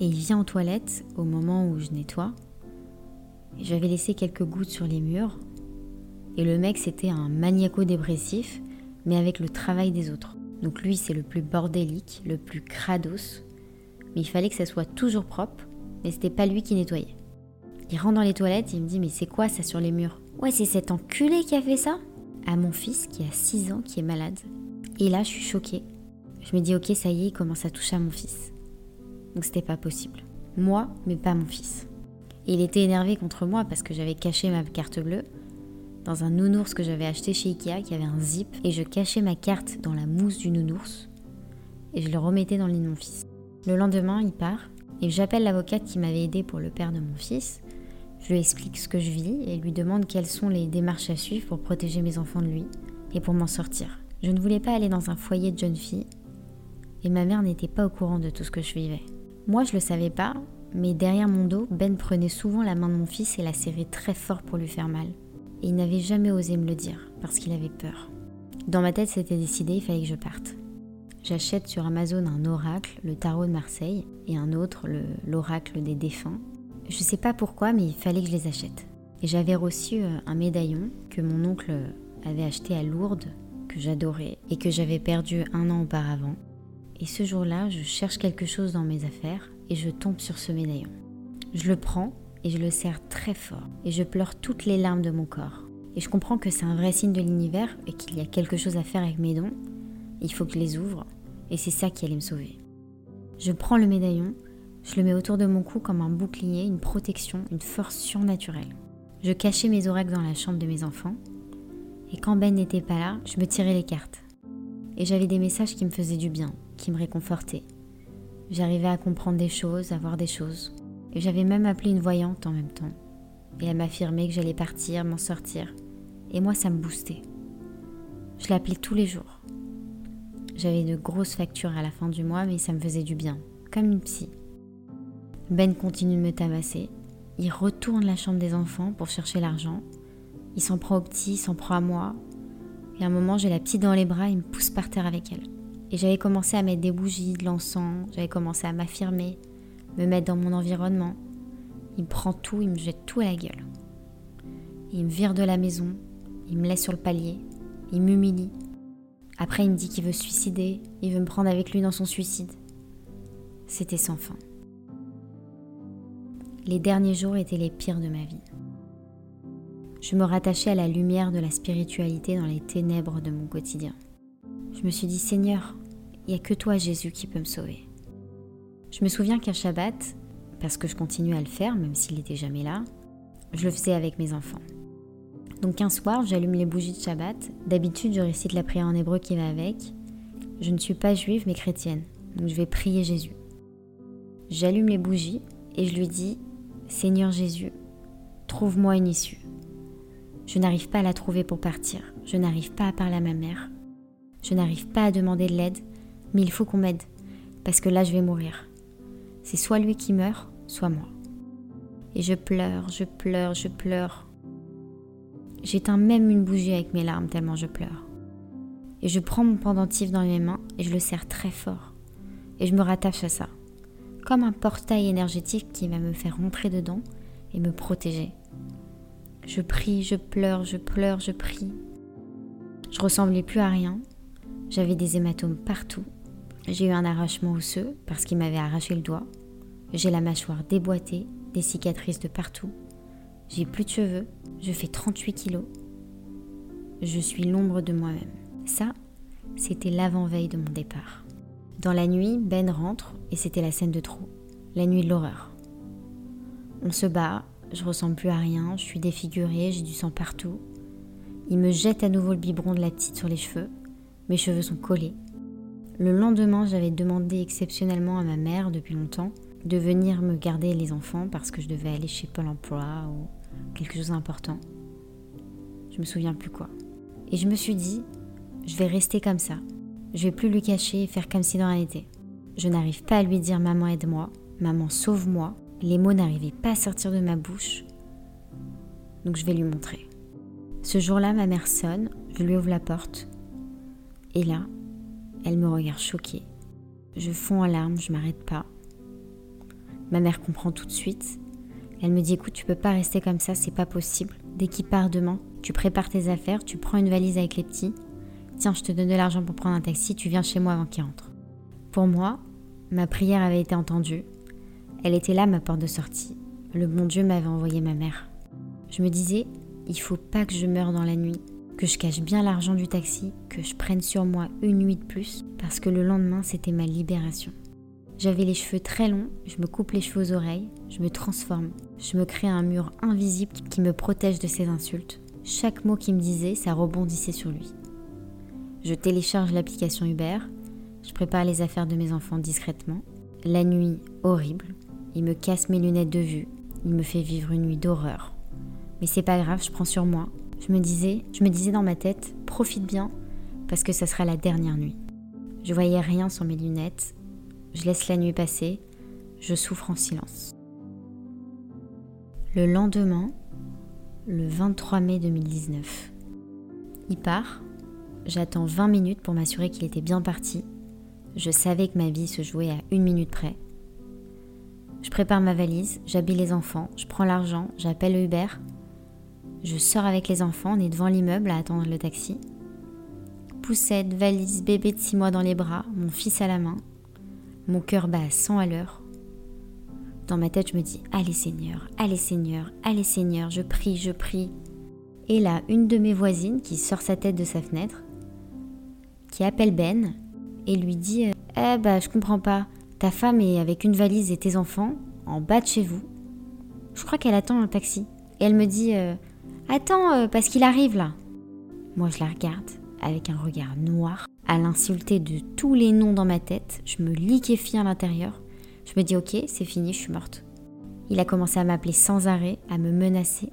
[SPEAKER 1] Et il vient aux toilettes au moment où je nettoie. J'avais laissé quelques gouttes sur les murs. Et le mec, c'était un maniaco-dépressif, mais avec le travail des autres. Donc lui, c'est le plus bordélique, le plus crados. Mais il fallait que ça soit toujours propre, mais c'était pas lui qui nettoyait. Il rentre dans les toilettes, il me dit Mais c'est quoi ça sur les murs? Ouais, c'est cet enculé qui a fait ça? À mon fils qui a 6 ans, qui est malade. Et là, je suis choquée. Je me dis Ok, ça y est, il commence à toucher à mon fils. Donc c'était pas possible. Moi, mais pas mon fils. Et il était énervé contre moi parce que j'avais caché ma carte bleue dans un nounours que j'avais acheté chez Ikea qui avait un zip et je cachais ma carte dans la mousse du nounours et je le remettais dans le lit de mon fils. Le lendemain, il part et j'appelle l'avocate qui m'avait aidé pour le père de mon fils. Je lui explique ce que je vis et lui demande quelles sont les démarches à suivre pour protéger mes enfants de lui et pour m'en sortir. Je ne voulais pas aller dans un foyer de jeunes filles et ma mère n'était pas au courant de tout ce que je vivais. Moi, je le savais pas, mais derrière mon dos, Ben prenait souvent la main de mon fils et la serrait très fort pour lui faire mal et il n'avait jamais osé me le dire parce qu'il avait peur. Dans ma tête, c'était décidé, il fallait que je parte. J'achète sur Amazon un oracle, le tarot de Marseille, et un autre, l'oracle des défunts. Je sais pas pourquoi, mais il fallait que je les achète. Et j'avais reçu euh, un médaillon que mon oncle avait acheté à Lourdes, que j'adorais, et que j'avais perdu un an auparavant. Et ce jour-là, je cherche quelque chose dans mes affaires, et je tombe sur ce médaillon. Je le prends, et je le serre très fort et je pleure toutes les larmes de mon corps. Et je comprends que c'est un vrai signe de l'univers et qu'il y a quelque chose à faire avec mes dons. Il faut que je les ouvre et c'est ça qui allait me sauver. Je prends le médaillon, je le mets autour de mon cou comme un bouclier, une protection, une force surnaturelle. Je cachais mes oracles dans la chambre de mes enfants et quand Ben n'était pas là, je me tirais les cartes. Et j'avais des messages qui me faisaient du bien, qui me réconfortaient. J'arrivais à comprendre des choses, à voir des choses. Et j'avais même appelé une voyante en même temps. Et elle m'affirmait que j'allais partir, m'en sortir. Et moi, ça me boostait. Je l'appelais tous les jours. J'avais de grosses factures à la fin du mois, mais ça me faisait du bien, comme une psy. Ben continue de me tabasser. Il retourne la chambre des enfants pour chercher l'argent. Il s'en prend au petit, il s'en prend à moi. Et à un moment, j'ai la petite dans les bras, il me pousse par terre avec elle. Et j'avais commencé à mettre des bougies, de l'encens, j'avais commencé à m'affirmer, me mettre dans mon environnement. Il me prend tout, il me jette tout à la gueule. Il me vire de la maison, il me laisse sur le palier, il m'humilie. Après, il me dit qu'il veut se suicider, il veut me prendre avec lui dans son suicide. C'était sans fin. Les derniers jours étaient les pires de ma vie. Je me rattachais à la lumière de la spiritualité dans les ténèbres de mon quotidien. Je me suis dit, Seigneur, il n'y a que toi, Jésus, qui peut me sauver. Je me souviens qu'un Shabbat, parce que je continuais à le faire, même s'il n'était jamais là, je le faisais avec mes enfants. Donc un soir, j'allume les bougies de Shabbat. D'habitude, je récite la prière en hébreu qui va avec. Je ne suis pas juive, mais chrétienne. Donc je vais prier Jésus. J'allume les bougies et je lui dis, Seigneur Jésus, trouve-moi une issue. Je n'arrive pas à la trouver pour partir. Je n'arrive pas à parler à ma mère. Je n'arrive pas à demander de l'aide, mais il faut qu'on m'aide, parce que là, je vais mourir. C'est soit lui qui meurt, soit moi. Et je pleure, je pleure, je pleure. J'éteins même une bougie avec mes larmes tellement je pleure. Et je prends mon pendentif dans mes mains et je le serre très fort. Et je me rattache à ça. Comme un portail énergétique qui va me faire rentrer dedans et me protéger. Je prie, je pleure, je pleure, je prie. Je ressemblais plus à rien. J'avais des hématomes partout. J'ai eu un arrachement osseux parce qu'il m'avait arraché le doigt. J'ai la mâchoire déboîtée, des cicatrices de partout. J'ai plus de cheveux, je fais 38 kilos. Je suis l'ombre de moi-même. Ça, c'était l'avant-veille de mon départ. Dans la nuit, Ben rentre et c'était la scène de trop. La nuit de l'horreur. On se bat, je ressemble plus à rien, je suis défigurée, j'ai du sang partout. Il me jette à nouveau le biberon de la petite sur les cheveux. Mes cheveux sont collés. Le lendemain, j'avais demandé exceptionnellement à ma mère depuis longtemps de venir me garder les enfants parce que je devais aller chez Pôle emploi ou quelque chose d'important. Je me souviens plus quoi. Et je me suis dit, je vais rester comme ça. Je vais plus lui cacher et faire comme si dans rien n'était. Je n'arrive pas à lui dire maman aide-moi, maman sauve-moi. Les mots n'arrivaient pas à sortir de ma bouche. Donc je vais lui montrer. Ce jour-là, ma mère sonne, je lui ouvre la porte. Et là, elle me regarde choquée. Je fonds en larmes, je m'arrête pas. Ma mère comprend tout de suite. Elle me dit écoute, tu peux pas rester comme ça, c'est pas possible. Dès qu'il part demain, tu prépares tes affaires, tu prends une valise avec les petits. Tiens, je te donne de l'argent pour prendre un taxi, tu viens chez moi avant qu'il rentre. Pour moi, ma prière avait été entendue. Elle était là, ma porte de sortie. Le bon Dieu m'avait envoyé ma mère. Je me disais, il faut pas que je meure dans la nuit, que je cache bien l'argent du taxi, que je prenne sur moi une nuit de plus, parce que le lendemain c'était ma libération. J'avais les cheveux très longs, je me coupe les cheveux aux oreilles, je me transforme, je me crée un mur invisible qui me protège de ses insultes. Chaque mot qu'il me disait, ça rebondissait sur lui. Je télécharge l'application Uber, je prépare les affaires de mes enfants discrètement. La nuit, horrible, il me casse mes lunettes de vue, il me fait vivre une nuit d'horreur. Mais c'est pas grave, je prends sur moi. Je me disais, je me disais dans ma tête, profite bien, parce que ça sera la dernière nuit. Je voyais rien sur mes lunettes. Je laisse la nuit passer. Je souffre en silence. Le lendemain, le 23 mai 2019, il part. J'attends 20 minutes pour m'assurer qu'il était bien parti. Je savais que ma vie se jouait à une minute près. Je prépare ma valise, j'habille les enfants, je prends l'argent, j'appelle le Uber je sors avec les enfants, on est devant l'immeuble à attendre le taxi. Poussette, valise, bébé de 6 mois dans les bras, mon fils à la main. Mon cœur bat à 100 à l'heure. Dans ma tête, je me dis Allez Seigneur, allez Seigneur, allez Seigneur, je prie, je prie. Et là, une de mes voisines qui sort sa tête de sa fenêtre, qui appelle Ben et lui dit Eh bah, je comprends pas, ta femme est avec une valise et tes enfants en bas de chez vous. Je crois qu'elle attend un taxi. Et elle me dit euh, Attends, euh, parce qu'il arrive là. Moi, je la regarde avec un regard noir. À l'insulter de tous les noms dans ma tête, je me liquéfie à l'intérieur. Je me dis, ok, c'est fini, je suis morte. Il a commencé à m'appeler sans arrêt, à me menacer.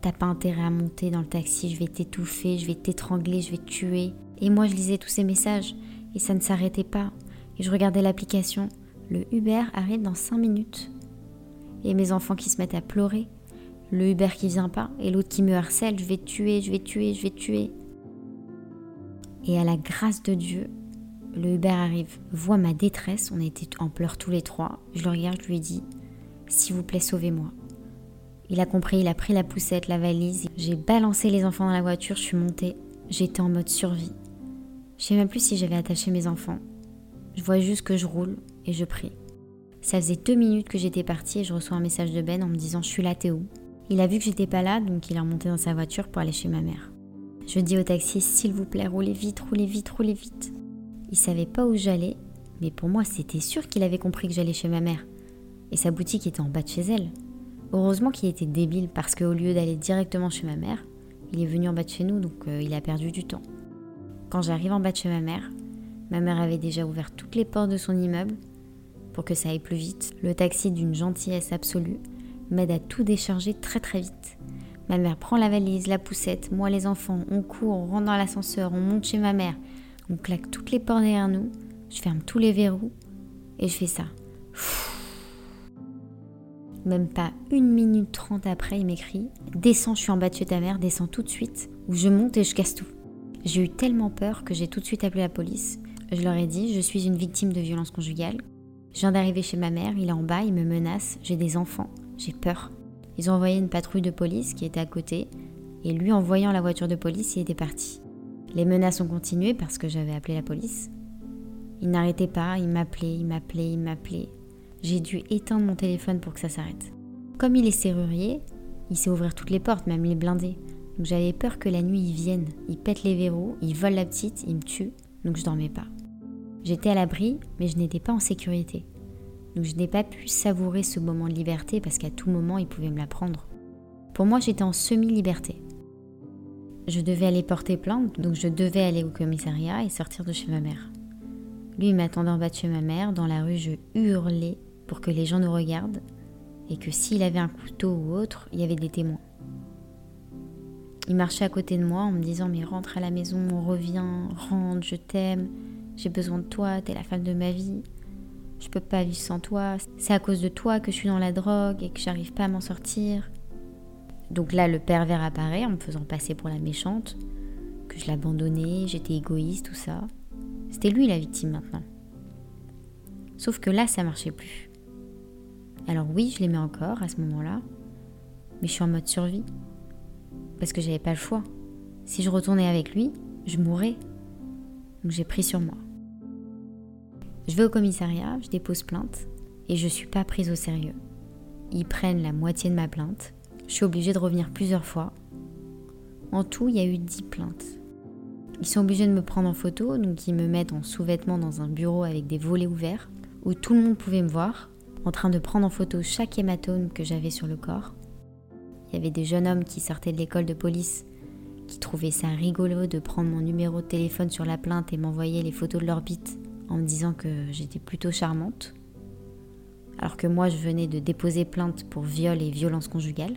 [SPEAKER 1] T'as pas intérêt à monter dans le taxi, je vais t'étouffer, je vais t'étrangler, je vais te tuer. Et moi, je lisais tous ces messages et ça ne s'arrêtait pas. Et je regardais l'application. Le Uber arrive dans 5 minutes. Et mes enfants qui se mettent à pleurer le Uber qui vient pas et l'autre qui me harcèle, je vais tuer, je vais tuer, je vais tuer. Et à la grâce de Dieu, le Uber arrive, voit ma détresse, on était en pleurs tous les trois. Je le regarde, je lui dis S'il vous plaît, sauvez-moi. Il a compris, il a pris la poussette, la valise. J'ai balancé les enfants dans la voiture, je suis montée. J'étais en mode survie. Je sais même plus si j'avais attaché mes enfants. Je vois juste que je roule et je prie. Ça faisait deux minutes que j'étais partie et je reçois un message de Ben en me disant Je suis là, où? Il a vu que j'étais pas là, donc il est remonté dans sa voiture pour aller chez ma mère. Je dis au taxi, s'il vous plaît, roulez vite, roulez vite, roulez vite. Il savait pas où j'allais, mais pour moi, c'était sûr qu'il avait compris que j'allais chez ma mère. Et sa boutique était en bas de chez elle. Heureusement qu'il était débile parce qu'au lieu d'aller directement chez ma mère, il est venu en bas de chez nous, donc euh, il a perdu du temps. Quand j'arrive en bas de chez ma mère, ma mère avait déjà ouvert toutes les portes de son immeuble pour que ça aille plus vite. Le taxi d'une gentillesse absolue m'aide à tout décharger très très vite. Ma mère prend la valise, la poussette, moi les enfants, on court, on rentre dans l'ascenseur, on monte chez ma mère, on claque toutes les portes derrière nous, je ferme tous les verrous et je fais ça. Même pas une minute trente après, il m'écrit Descends, je suis en bas de chez ta mère, descends tout de suite, ou je monte et je casse tout. J'ai eu tellement peur que j'ai tout de suite appelé la police. Je leur ai dit Je suis une victime de violence conjugale. Je viens d'arriver chez ma mère, il est en bas, il me menace, j'ai des enfants. J'ai peur. Ils ont envoyé une patrouille de police qui était à côté, et lui, en voyant la voiture de police, il était parti. Les menaces ont continué parce que j'avais appelé la police. Il n'arrêtait pas, il m'appelait, il m'appelait, il m'appelait. J'ai dû éteindre mon téléphone pour que ça s'arrête. Comme il est serrurier, il sait ouvrir toutes les portes, même les blindés. Donc j'avais peur que la nuit il vienne, il pète les verrous, il vole la petite, il me tue, donc je dormais pas. J'étais à l'abri, mais je n'étais pas en sécurité. Donc je n'ai pas pu savourer ce moment de liberté parce qu'à tout moment, il pouvait me la prendre. Pour moi, j'étais en semi-liberté. Je devais aller porter plainte, donc je devais aller au commissariat et sortir de chez ma mère. Lui, m'attendait en bas de chez ma mère. Dans la rue, je hurlais, pour que les gens nous regardent et que s'il avait un couteau ou autre, il y avait des témoins. Il marchait à côté de moi en me disant mais rentre à la maison, on revient, rentre, je t'aime, j'ai besoin de toi, t'es la femme de ma vie, je peux pas vivre sans toi, c'est à cause de toi que je suis dans la drogue et que j'arrive pas à m'en sortir. Donc là, le pervers apparaît en me faisant passer pour la méchante, que je l'abandonnais, j'étais égoïste, tout ça. C'était lui la victime maintenant. Sauf que là, ça marchait plus. Alors oui, je l'aimais encore à ce moment-là, mais je suis en mode survie. Parce que j'avais pas le choix. Si je retournais avec lui, je mourrais. Donc j'ai pris sur moi. Je vais au commissariat, je dépose plainte et je suis pas prise au sérieux. Ils prennent la moitié de ma plainte. Je suis obligée de revenir plusieurs fois. En tout, il y a eu 10 plaintes. Ils sont obligés de me prendre en photo, donc ils me mettent en sous-vêtements dans un bureau avec des volets ouverts, où tout le monde pouvait me voir, en train de prendre en photo chaque hématome que j'avais sur le corps. Il y avait des jeunes hommes qui sortaient de l'école de police, qui trouvaient ça rigolo de prendre mon numéro de téléphone sur la plainte et m'envoyer les photos de leur en me disant que j'étais plutôt charmante. Alors que moi je venais de déposer plainte pour viol et violence conjugale.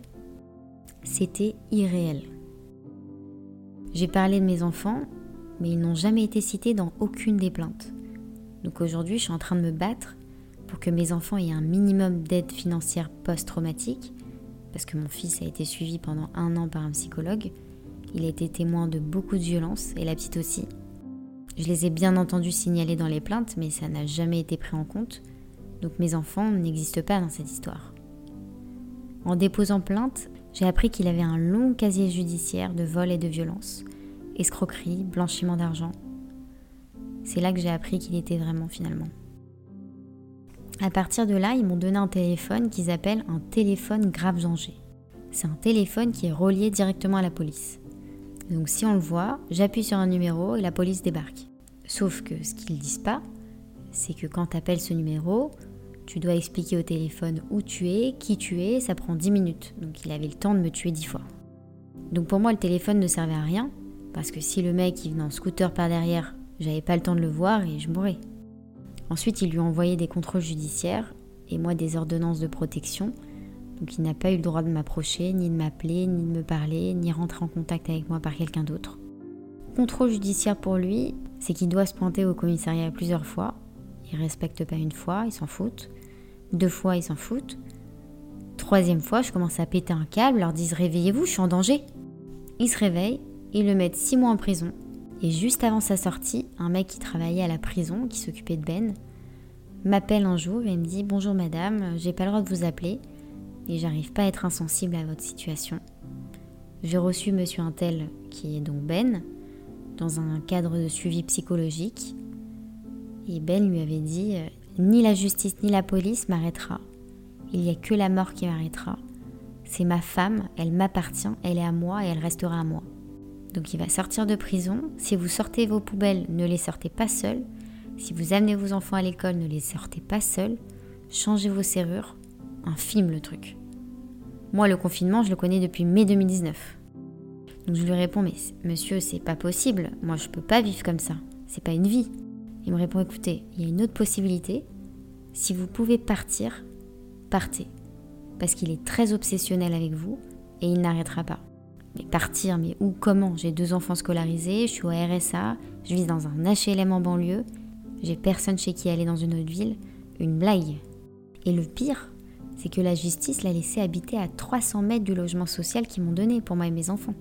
[SPEAKER 1] C'était irréel. J'ai parlé de mes enfants, mais ils n'ont jamais été cités dans aucune des plaintes. Donc aujourd'hui, je suis en train de me battre pour que mes enfants aient un minimum d'aide financière post-traumatique, parce que mon fils a été suivi pendant un an par un psychologue. Il a été témoin de beaucoup de violences, et la petite aussi. Je les ai bien entendu signaler dans les plaintes, mais ça n'a jamais été pris en compte. Donc mes enfants n'existent pas dans cette histoire. En déposant plainte, j'ai appris qu'il avait un long casier judiciaire de vol et de violence, escroquerie, blanchiment d'argent. C'est là que j'ai appris qu'il était vraiment finalement. À partir de là, ils m'ont donné un téléphone qu'ils appellent un téléphone grave danger. C'est un téléphone qui est relié directement à la police. Donc si on le voit, j'appuie sur un numéro et la police débarque. Sauf que ce qu'ils disent pas, c'est que quand tu appelles ce numéro, tu dois expliquer au téléphone où tu es, qui tu es, ça prend 10 minutes. Donc il avait le temps de me tuer 10 fois. Donc pour moi, le téléphone ne servait à rien, parce que si le mec il venait en scooter par derrière, j'avais pas le temps de le voir et je mourrais. Ensuite, il lui a envoyé des contrôles judiciaires et moi des ordonnances de protection. Donc il n'a pas eu le droit de m'approcher, ni de m'appeler, ni de me parler, ni rentrer en contact avec moi par quelqu'un d'autre. Contrôle judiciaire pour lui, c'est qu'il doit se pointer au commissariat plusieurs fois ils respectent pas une fois, ils s'en foutent. Deux fois, ils s'en foutent. Troisième fois, je commence à péter un câble, leur disent réveillez-vous, je suis en danger. Ils se réveillent, ils le mettent six mois en prison. Et juste avant sa sortie, un mec qui travaillait à la prison, qui s'occupait de Ben, m'appelle un jour et me dit Bonjour madame, j'ai pas le droit de vous appeler et j'arrive pas à être insensible à votre situation. J'ai reçu monsieur Intel, qui est donc Ben, dans un cadre de suivi psychologique et Ben lui avait dit euh, Ni la justice ni la police m'arrêtera. Il n'y a que la mort qui m'arrêtera. C'est ma femme, elle m'appartient, elle est à moi et elle restera à moi. Donc il va sortir de prison. Si vous sortez vos poubelles, ne les sortez pas seuls. Si vous amenez vos enfants à l'école, ne les sortez pas seuls. Changez vos serrures. Un film le truc. Moi, le confinement, je le connais depuis mai 2019. Donc je lui réponds Mais monsieur, c'est pas possible. Moi, je peux pas vivre comme ça. C'est pas une vie. Il me répond écoutez, il y a une autre possibilité. Si vous pouvez partir, partez. Parce qu'il est très obsessionnel avec vous et il n'arrêtera pas. Mais partir, mais où, comment J'ai deux enfants scolarisés, je suis au RSA, je vis dans un HLM en banlieue, j'ai personne chez qui aller dans une autre ville. Une blague. Et le pire, c'est que la justice l'a laissé habiter à 300 mètres du logement social qu'ils m'ont donné pour moi et mes enfants.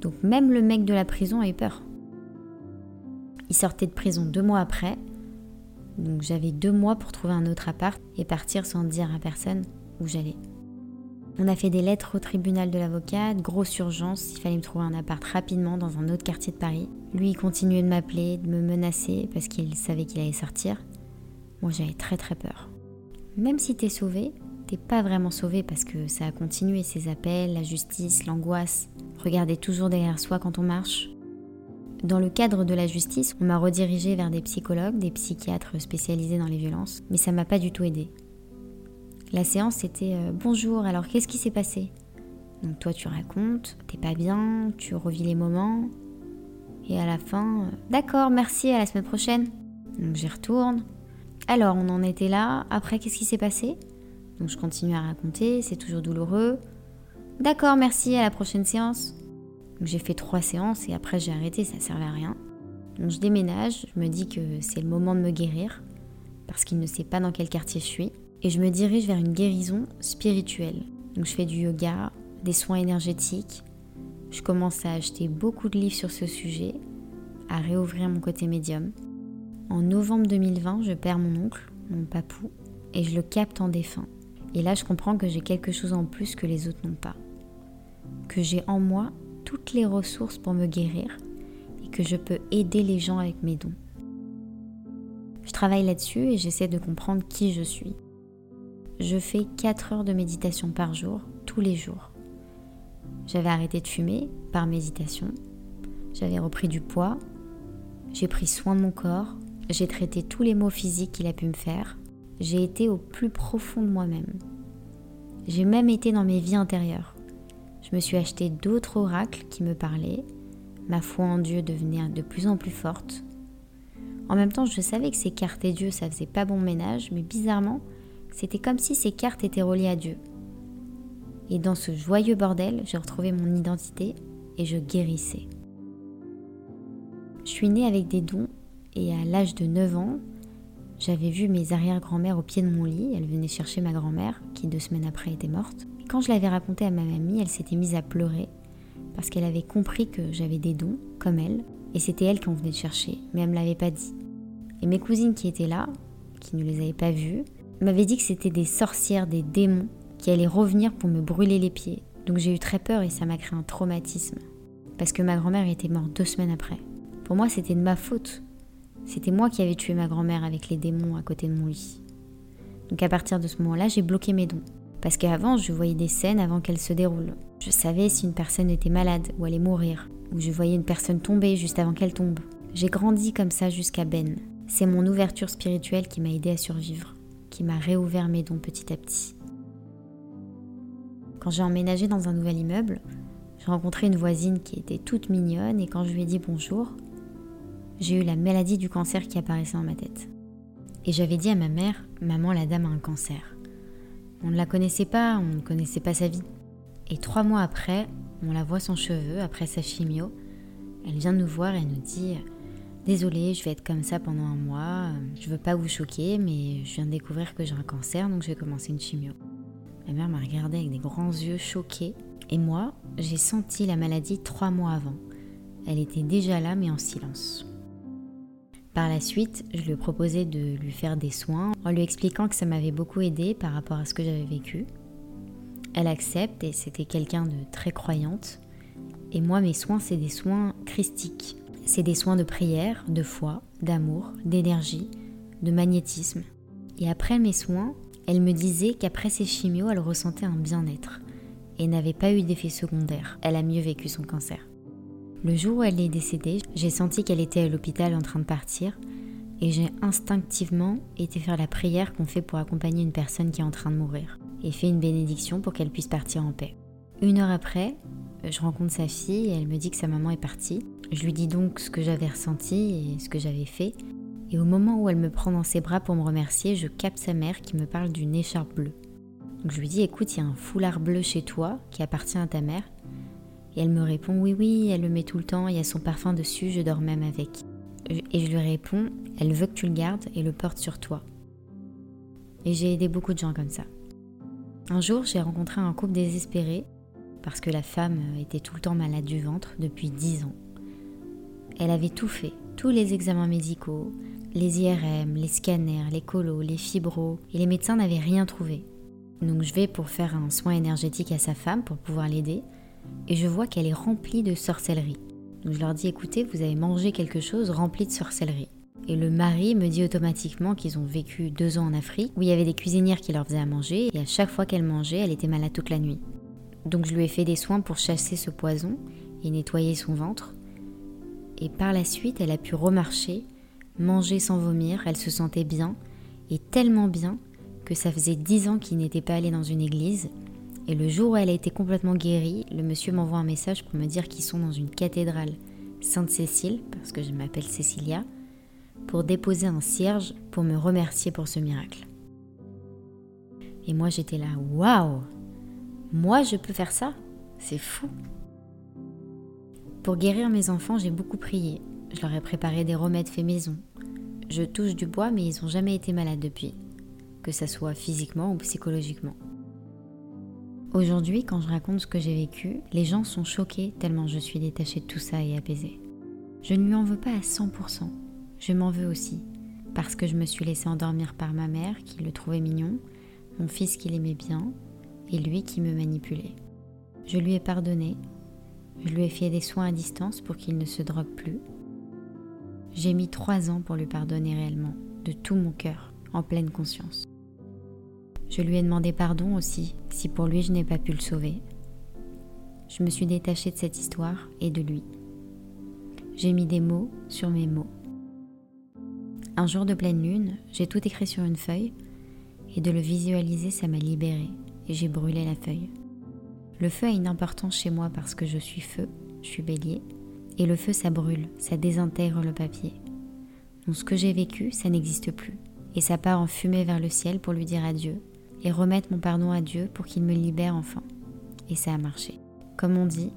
[SPEAKER 1] Donc même le mec de la prison a eu peur. Il sortait de prison deux mois après. Donc j'avais deux mois pour trouver un autre appart et partir sans dire à personne où j'allais. On a fait des lettres au tribunal de l'avocat, grosse urgence, il fallait me trouver un appart rapidement dans un autre quartier de Paris. Lui, il continuait de m'appeler, de me menacer parce qu'il savait qu'il allait sortir. Moi, j'avais très très peur. Même si t'es sauvé, t'es pas vraiment sauvé parce que ça a continué, ces appels, la justice, l'angoisse. Regarder toujours derrière soi quand on marche, dans le cadre de la justice, on m'a redirigé vers des psychologues, des psychiatres spécialisés dans les violences, mais ça m'a pas du tout aidé. La séance c'était euh, bonjour, alors qu'est-ce qui s'est passé? Donc toi tu racontes, t'es pas bien, tu revis les moments, et à la fin, euh, d'accord, merci, à la semaine prochaine. Donc j'y retourne. Alors, on en était là. Après, qu'est-ce qui s'est passé? Donc, je continue à raconter. C'est toujours douloureux. D'accord, merci. À la prochaine séance. Donc, j'ai fait trois séances et après, j'ai arrêté. Ça servait à rien. Donc, je déménage. Je me dis que c'est le moment de me guérir parce qu'il ne sait pas dans quel quartier je suis. Et je me dirige vers une guérison spirituelle. Donc, je fais du yoga, des soins énergétiques. Je commence à acheter beaucoup de livres sur ce sujet, à réouvrir mon côté médium. En novembre 2020, je perds mon oncle, mon papou, et je le capte en défunt. Et là, je comprends que j'ai quelque chose en plus que les autres n'ont pas. Que j'ai en moi toutes les ressources pour me guérir et que je peux aider les gens avec mes dons. Je travaille là-dessus et j'essaie de comprendre qui je suis. Je fais 4 heures de méditation par jour, tous les jours. J'avais arrêté de fumer par méditation. J'avais repris du poids. J'ai pris soin de mon corps. J'ai traité tous les maux physiques qu'il a pu me faire. J'ai été au plus profond de moi-même. J'ai même été dans mes vies intérieures. Je me suis acheté d'autres oracles qui me parlaient. Ma foi en Dieu devenait de plus en plus forte. En même temps, je savais que ces cartes et Dieu, ça faisait pas bon ménage, mais bizarrement, c'était comme si ces cartes étaient reliées à Dieu. Et dans ce joyeux bordel, j'ai retrouvé mon identité et je guérissais. Je suis née avec des dons et à l'âge de 9 ans, j'avais vu mes arrière-grand-mères au pied de mon lit. Elles venaient chercher ma grand-mère, qui deux semaines après était morte. Quand je l'avais raconté à ma mamie, elle s'était mise à pleurer parce qu'elle avait compris que j'avais des dons, comme elle, et c'était elle qui en venait chercher, mais elle me l'avait pas dit. Et mes cousines qui étaient là, qui ne les avaient pas vues, m'avaient dit que c'était des sorcières, des démons qui allait revenir pour me brûler les pieds. Donc j'ai eu très peur et ça m'a créé un traumatisme. Parce que ma grand-mère était morte deux semaines après. Pour moi, c'était de ma faute. C'était moi qui avais tué ma grand-mère avec les démons à côté de mon lit. Donc à partir de ce moment-là, j'ai bloqué mes dons. Parce qu'avant, je voyais des scènes avant qu'elles se déroulent. Je savais si une personne était malade ou allait mourir. Ou je voyais une personne tomber juste avant qu'elle tombe. J'ai grandi comme ça jusqu'à Ben. C'est mon ouverture spirituelle qui m'a aidé à survivre, qui m'a réouvert mes dons petit à petit. Quand j'ai emménagé dans un nouvel immeuble, j'ai rencontré une voisine qui était toute mignonne et quand je lui ai dit bonjour, j'ai eu la maladie du cancer qui apparaissait dans ma tête. Et j'avais dit à ma mère, maman, la dame a un cancer. On ne la connaissait pas, on ne connaissait pas sa vie. Et trois mois après, on la voit sans cheveux, après sa chimio. Elle vient nous voir et nous dit Désolée, je vais être comme ça pendant un mois, je veux pas vous choquer, mais je viens de découvrir que j'ai un cancer, donc je vais commencer une chimio. Ma mère m'a regardé avec des grands yeux choqués. Et moi, j'ai senti la maladie trois mois avant. Elle était déjà là, mais en silence. Par la suite, je lui ai proposé de lui faire des soins en lui expliquant que ça m'avait beaucoup aidé par rapport à ce que j'avais vécu. Elle accepte et c'était quelqu'un de très croyante. Et moi, mes soins, c'est des soins christiques. C'est des soins de prière, de foi, d'amour, d'énergie, de magnétisme. Et après mes soins, elle me disait qu'après ses chimios, elle ressentait un bien-être et n'avait pas eu d'effet secondaire. Elle a mieux vécu son cancer. Le jour où elle est décédée, j'ai senti qu'elle était à l'hôpital en train de partir et j'ai instinctivement été faire la prière qu'on fait pour accompagner une personne qui est en train de mourir et fait une bénédiction pour qu'elle puisse partir en paix. Une heure après, je rencontre sa fille et elle me dit que sa maman est partie. Je lui dis donc ce que j'avais ressenti et ce que j'avais fait et au moment où elle me prend dans ses bras pour me remercier, je capte sa mère qui me parle d'une écharpe bleue. Donc je lui dis écoute, il y a un foulard bleu chez toi qui appartient à ta mère. Et elle me répond oui, oui, elle le met tout le temps, il y a son parfum dessus, je dors même avec. Et je lui réponds elle veut que tu le gardes et le portes sur toi. Et j'ai aidé beaucoup de gens comme ça. Un jour, j'ai rencontré un couple désespéré parce que la femme était tout le temps malade du ventre depuis 10 ans. Elle avait tout fait, tous les examens médicaux, les IRM, les scanners, les colos, les fibros, et les médecins n'avaient rien trouvé. Donc je vais pour faire un soin énergétique à sa femme pour pouvoir l'aider, et je vois qu'elle est remplie de sorcellerie. Donc je leur dis écoutez, vous avez mangé quelque chose rempli de sorcellerie. Et le mari me dit automatiquement qu'ils ont vécu deux ans en Afrique, où il y avait des cuisinières qui leur faisaient à manger, et à chaque fois qu'elle mangeait, elle était malade toute la nuit. Donc je lui ai fait des soins pour chasser ce poison et nettoyer son ventre. Et par la suite, elle a pu remarcher manger sans vomir, elle se sentait bien, et tellement bien que ça faisait dix ans qu'il n'était pas allé dans une église. Et le jour où elle a été complètement guérie, le monsieur m'envoie un message pour me dire qu'ils sont dans une cathédrale Sainte-Cécile, parce que je m'appelle Cécilia, pour déposer un cierge pour me remercier pour ce miracle. Et moi j'étais là, waouh Moi je peux faire ça C'est fou Pour guérir mes enfants, j'ai beaucoup prié. Je leur ai préparé des remèdes faits maison. Je touche du bois, mais ils n'ont jamais été malades depuis, que ce soit physiquement ou psychologiquement. Aujourd'hui, quand je raconte ce que j'ai vécu, les gens sont choqués tellement je suis détachée de tout ça et apaisée. Je ne lui en veux pas à 100%. Je m'en veux aussi, parce que je me suis laissée endormir par ma mère qui le trouvait mignon, mon fils qui l'aimait bien, et lui qui me manipulait. Je lui ai pardonné, je lui ai fait des soins à distance pour qu'il ne se drogue plus. J'ai mis trois ans pour lui pardonner réellement, de tout mon cœur, en pleine conscience. Je lui ai demandé pardon aussi si pour lui je n'ai pas pu le sauver. Je me suis détachée de cette histoire et de lui. J'ai mis des mots sur mes mots. Un jour de pleine lune, j'ai tout écrit sur une feuille et de le visualiser, ça m'a libérée et j'ai brûlé la feuille. Le feu a une importance chez moi parce que je suis feu, je suis bélier, et le feu ça brûle, ça désintègre le papier. Donc ce que j'ai vécu, ça n'existe plus, et ça part en fumée vers le ciel pour lui dire adieu et remettre mon pardon à Dieu pour qu'il me libère enfin. Et ça a marché. Comme on dit,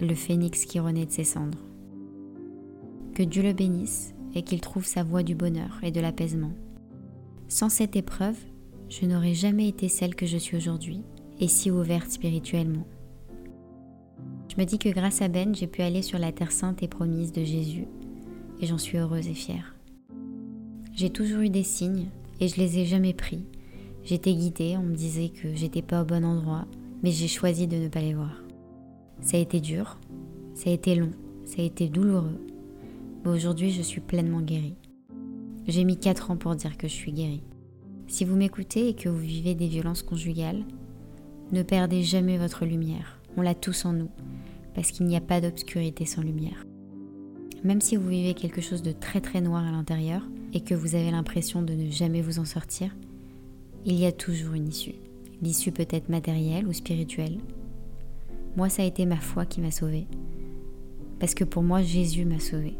[SPEAKER 1] le phénix qui renaît de ses cendres. Que Dieu le bénisse et qu'il trouve sa voie du bonheur et de l'apaisement. Sans cette épreuve, je n'aurais jamais été celle que je suis aujourd'hui et si ouverte spirituellement. Je me dis que grâce à Ben, j'ai pu aller sur la terre sainte et promise de Jésus et j'en suis heureuse et fière. J'ai toujours eu des signes et je les ai jamais pris J'étais guidée, on me disait que j'étais pas au bon endroit, mais j'ai choisi de ne pas les voir. Ça a été dur, ça a été long, ça a été douloureux, mais aujourd'hui je suis pleinement guérie. J'ai mis 4 ans pour dire que je suis guérie. Si vous m'écoutez et que vous vivez des violences conjugales, ne perdez jamais votre lumière. On l'a tous en nous, parce qu'il n'y a pas d'obscurité sans lumière. Même si vous vivez quelque chose de très très noir à l'intérieur et que vous avez l'impression de ne jamais vous en sortir, il y a toujours une issue. L'issue peut être matérielle ou spirituelle. Moi, ça a été ma foi qui m'a sauvée. Parce que pour moi, Jésus m'a sauvée.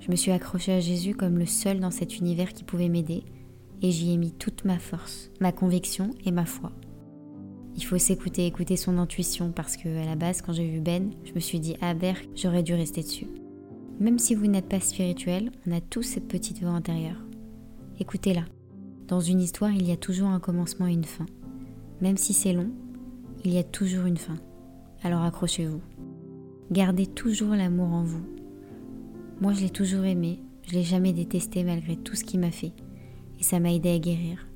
[SPEAKER 1] Je me suis accrochée à Jésus comme le seul dans cet univers qui pouvait m'aider et j'y ai mis toute ma force, ma conviction et ma foi. Il faut s'écouter, écouter son intuition parce que à la base, quand j'ai vu Ben, je me suis dit ah Berk, j'aurais dû rester dessus. Même si vous n'êtes pas spirituel, on a tous cette petite voix intérieure. Écoutez-la. Dans une histoire, il y a toujours un commencement et une fin. Même si c'est long, il y a toujours une fin. Alors accrochez-vous. Gardez toujours l'amour en vous. Moi, je l'ai toujours aimé, je l'ai jamais détesté malgré tout ce qu'il m'a fait. Et ça m'a aidé à guérir.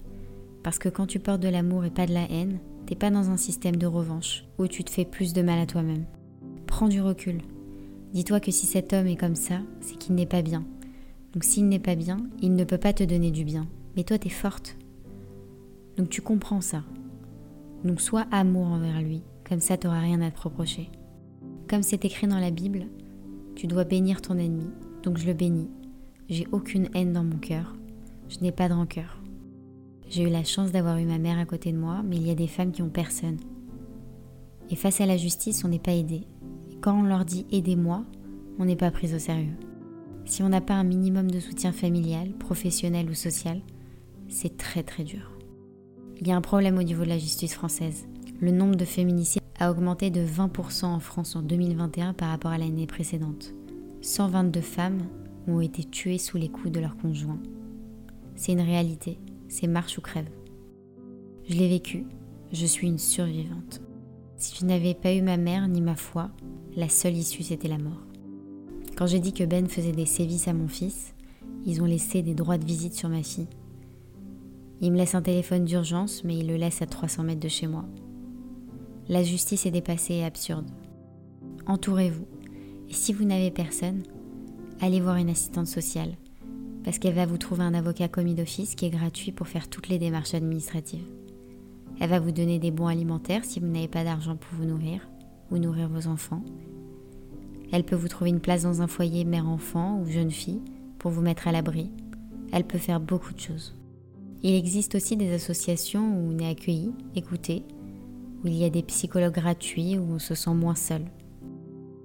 [SPEAKER 1] Parce que quand tu portes de l'amour et pas de la haine, t'es pas dans un système de revanche où tu te fais plus de mal à toi-même. Prends du recul. Dis-toi que si cet homme est comme ça, c'est qu'il n'est pas bien. Donc s'il n'est pas bien, il ne peut pas te donner du bien. Mais toi, tu es forte. Donc tu comprends ça. Donc sois amour envers lui, comme ça tu n'auras rien à te reprocher. Comme c'est écrit dans la Bible, tu dois bénir ton ennemi, donc je le bénis. J'ai aucune haine dans mon cœur, je n'ai pas de rancœur. J'ai eu la chance d'avoir eu ma mère à côté de moi, mais il y a des femmes qui ont personne. Et face à la justice, on n'est pas aidé. Quand on leur dit aidez-moi, on n'est pas pris au sérieux. Si on n'a pas un minimum de soutien familial, professionnel ou social, c'est très très dur. Il y a un problème au niveau de la justice française. Le nombre de féminicides a augmenté de 20% en France en 2021 par rapport à l'année précédente. 122 femmes ont été tuées sous les coups de leur conjoint. C'est une réalité, c'est marche ou crève. Je l'ai vécu, je suis une survivante. Si je n'avais pas eu ma mère ni ma foi, la seule issue c'était la mort. Quand j'ai dit que Ben faisait des sévices à mon fils, ils ont laissé des droits de visite sur ma fille. Il me laisse un téléphone d'urgence, mais il le laisse à 300 mètres de chez moi. La justice est dépassée et absurde. Entourez-vous. Et si vous n'avez personne, allez voir une assistante sociale, parce qu'elle va vous trouver un avocat commis d'office qui est gratuit pour faire toutes les démarches administratives. Elle va vous donner des bons alimentaires si vous n'avez pas d'argent pour vous nourrir ou nourrir vos enfants. Elle peut vous trouver une place dans un foyer mère-enfant ou jeune fille pour vous mettre à l'abri. Elle peut faire beaucoup de choses. Il existe aussi des associations où on est accueilli, écouté, où il y a des psychologues gratuits, où on se sent moins seul.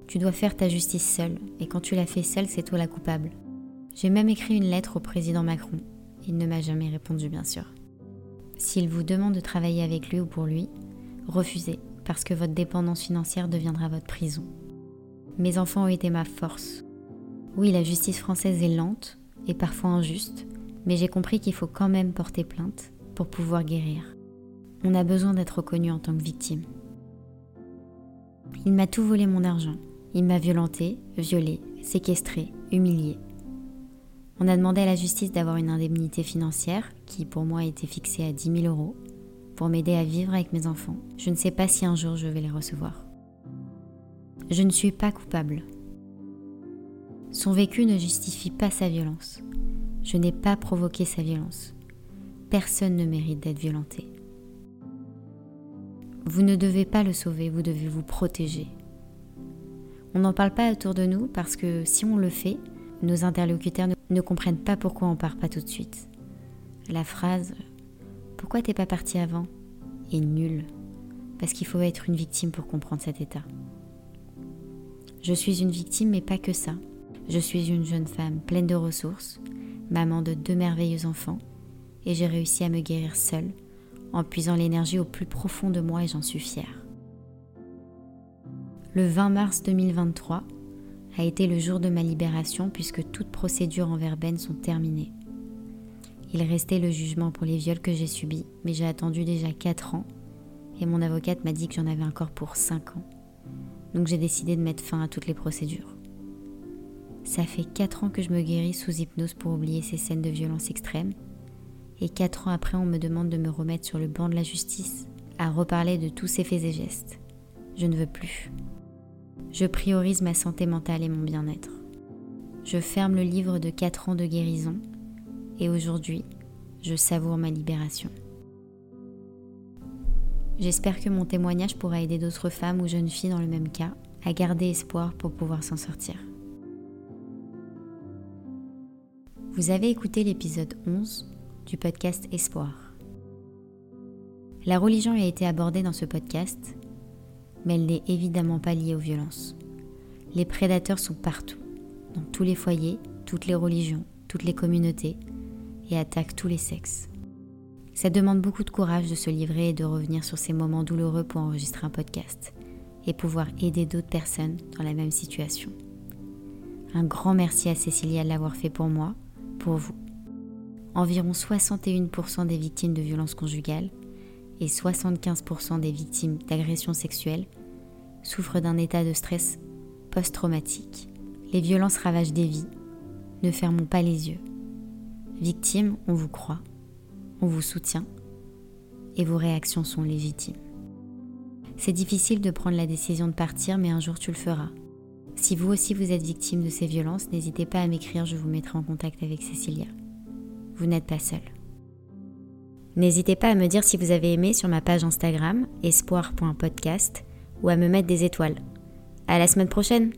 [SPEAKER 1] Tu dois faire ta justice seul, et quand tu la fais seule, c'est toi la coupable. J'ai même écrit une lettre au président Macron. Il ne m'a jamais répondu, bien sûr. S'il vous demande de travailler avec lui ou pour lui, refusez, parce que votre dépendance financière deviendra votre prison. Mes enfants ont été ma force. Oui, la justice française est lente et parfois injuste, mais j'ai compris qu'il faut quand même porter plainte pour pouvoir guérir. On a besoin d'être reconnu en tant que victime. Il m'a tout volé mon argent. Il m'a violenté, violé, séquestré, humilié. On a demandé à la justice d'avoir une indemnité financière, qui pour moi était fixée à 10 000 euros, pour m'aider à vivre avec mes enfants. Je ne sais pas si un jour je vais les recevoir. Je ne suis pas coupable. Son vécu ne justifie pas sa violence. Je n'ai pas provoqué sa violence. Personne ne mérite d'être violenté. Vous ne devez pas le sauver, vous devez vous protéger. On n'en parle pas autour de nous parce que si on le fait, nos interlocuteurs ne comprennent pas pourquoi on part pas tout de suite. La phrase Pourquoi t'es pas parti avant? est nulle, parce qu'il faut être une victime pour comprendre cet état. Je suis une victime, mais pas que ça. Je suis une jeune femme pleine de ressources, maman de deux merveilleux enfants, et j'ai réussi à me guérir seule, en puisant l'énergie au plus profond de moi et j'en suis fière. Le 20 mars 2023, a été le jour de ma libération puisque toutes procédures envers Ben sont terminées. Il restait le jugement pour les viols que j'ai subis, mais j'ai attendu déjà 4 ans et mon avocate m'a dit que j'en avais encore pour 5 ans. Donc j'ai décidé de mettre fin à toutes les procédures. Ça fait 4 ans que je me guéris sous hypnose pour oublier ces scènes de violence extrême. Et 4 ans après, on me demande de me remettre sur le banc de la justice, à reparler de tous ces faits et gestes. Je ne veux plus. Je priorise ma santé mentale et mon bien-être. Je ferme le livre de 4 ans de guérison et aujourd'hui, je savoure ma libération. J'espère que mon témoignage pourra aider d'autres femmes ou jeunes filles dans le même cas à garder espoir pour pouvoir s'en sortir. Vous avez écouté l'épisode 11 du podcast Espoir. La religion a été abordée dans ce podcast mais elle n'est évidemment pas liée aux violences. Les prédateurs sont partout, dans tous les foyers, toutes les religions, toutes les communautés, et attaquent tous les sexes. Ça demande beaucoup de courage de se livrer et de revenir sur ces moments douloureux pour enregistrer un podcast et pouvoir aider d'autres personnes dans la même situation. Un grand merci à Cécilia de l'avoir fait pour moi, pour vous. Environ 61% des victimes de violences conjugales et 75% des victimes d'agressions sexuelles souffrent d'un état de stress post-traumatique. Les violences ravagent des vies. Ne fermons pas les yeux. Victimes, on vous croit, on vous soutient et vos réactions sont légitimes. C'est difficile de prendre la décision de partir, mais un jour tu le feras. Si vous aussi vous êtes victime de ces violences, n'hésitez pas à m'écrire, je vous mettrai en contact avec Cécilia. Vous n'êtes pas seul. N'hésitez pas à me dire si vous avez aimé sur ma page Instagram espoir.podcast ou à me mettre des étoiles. À la semaine prochaine!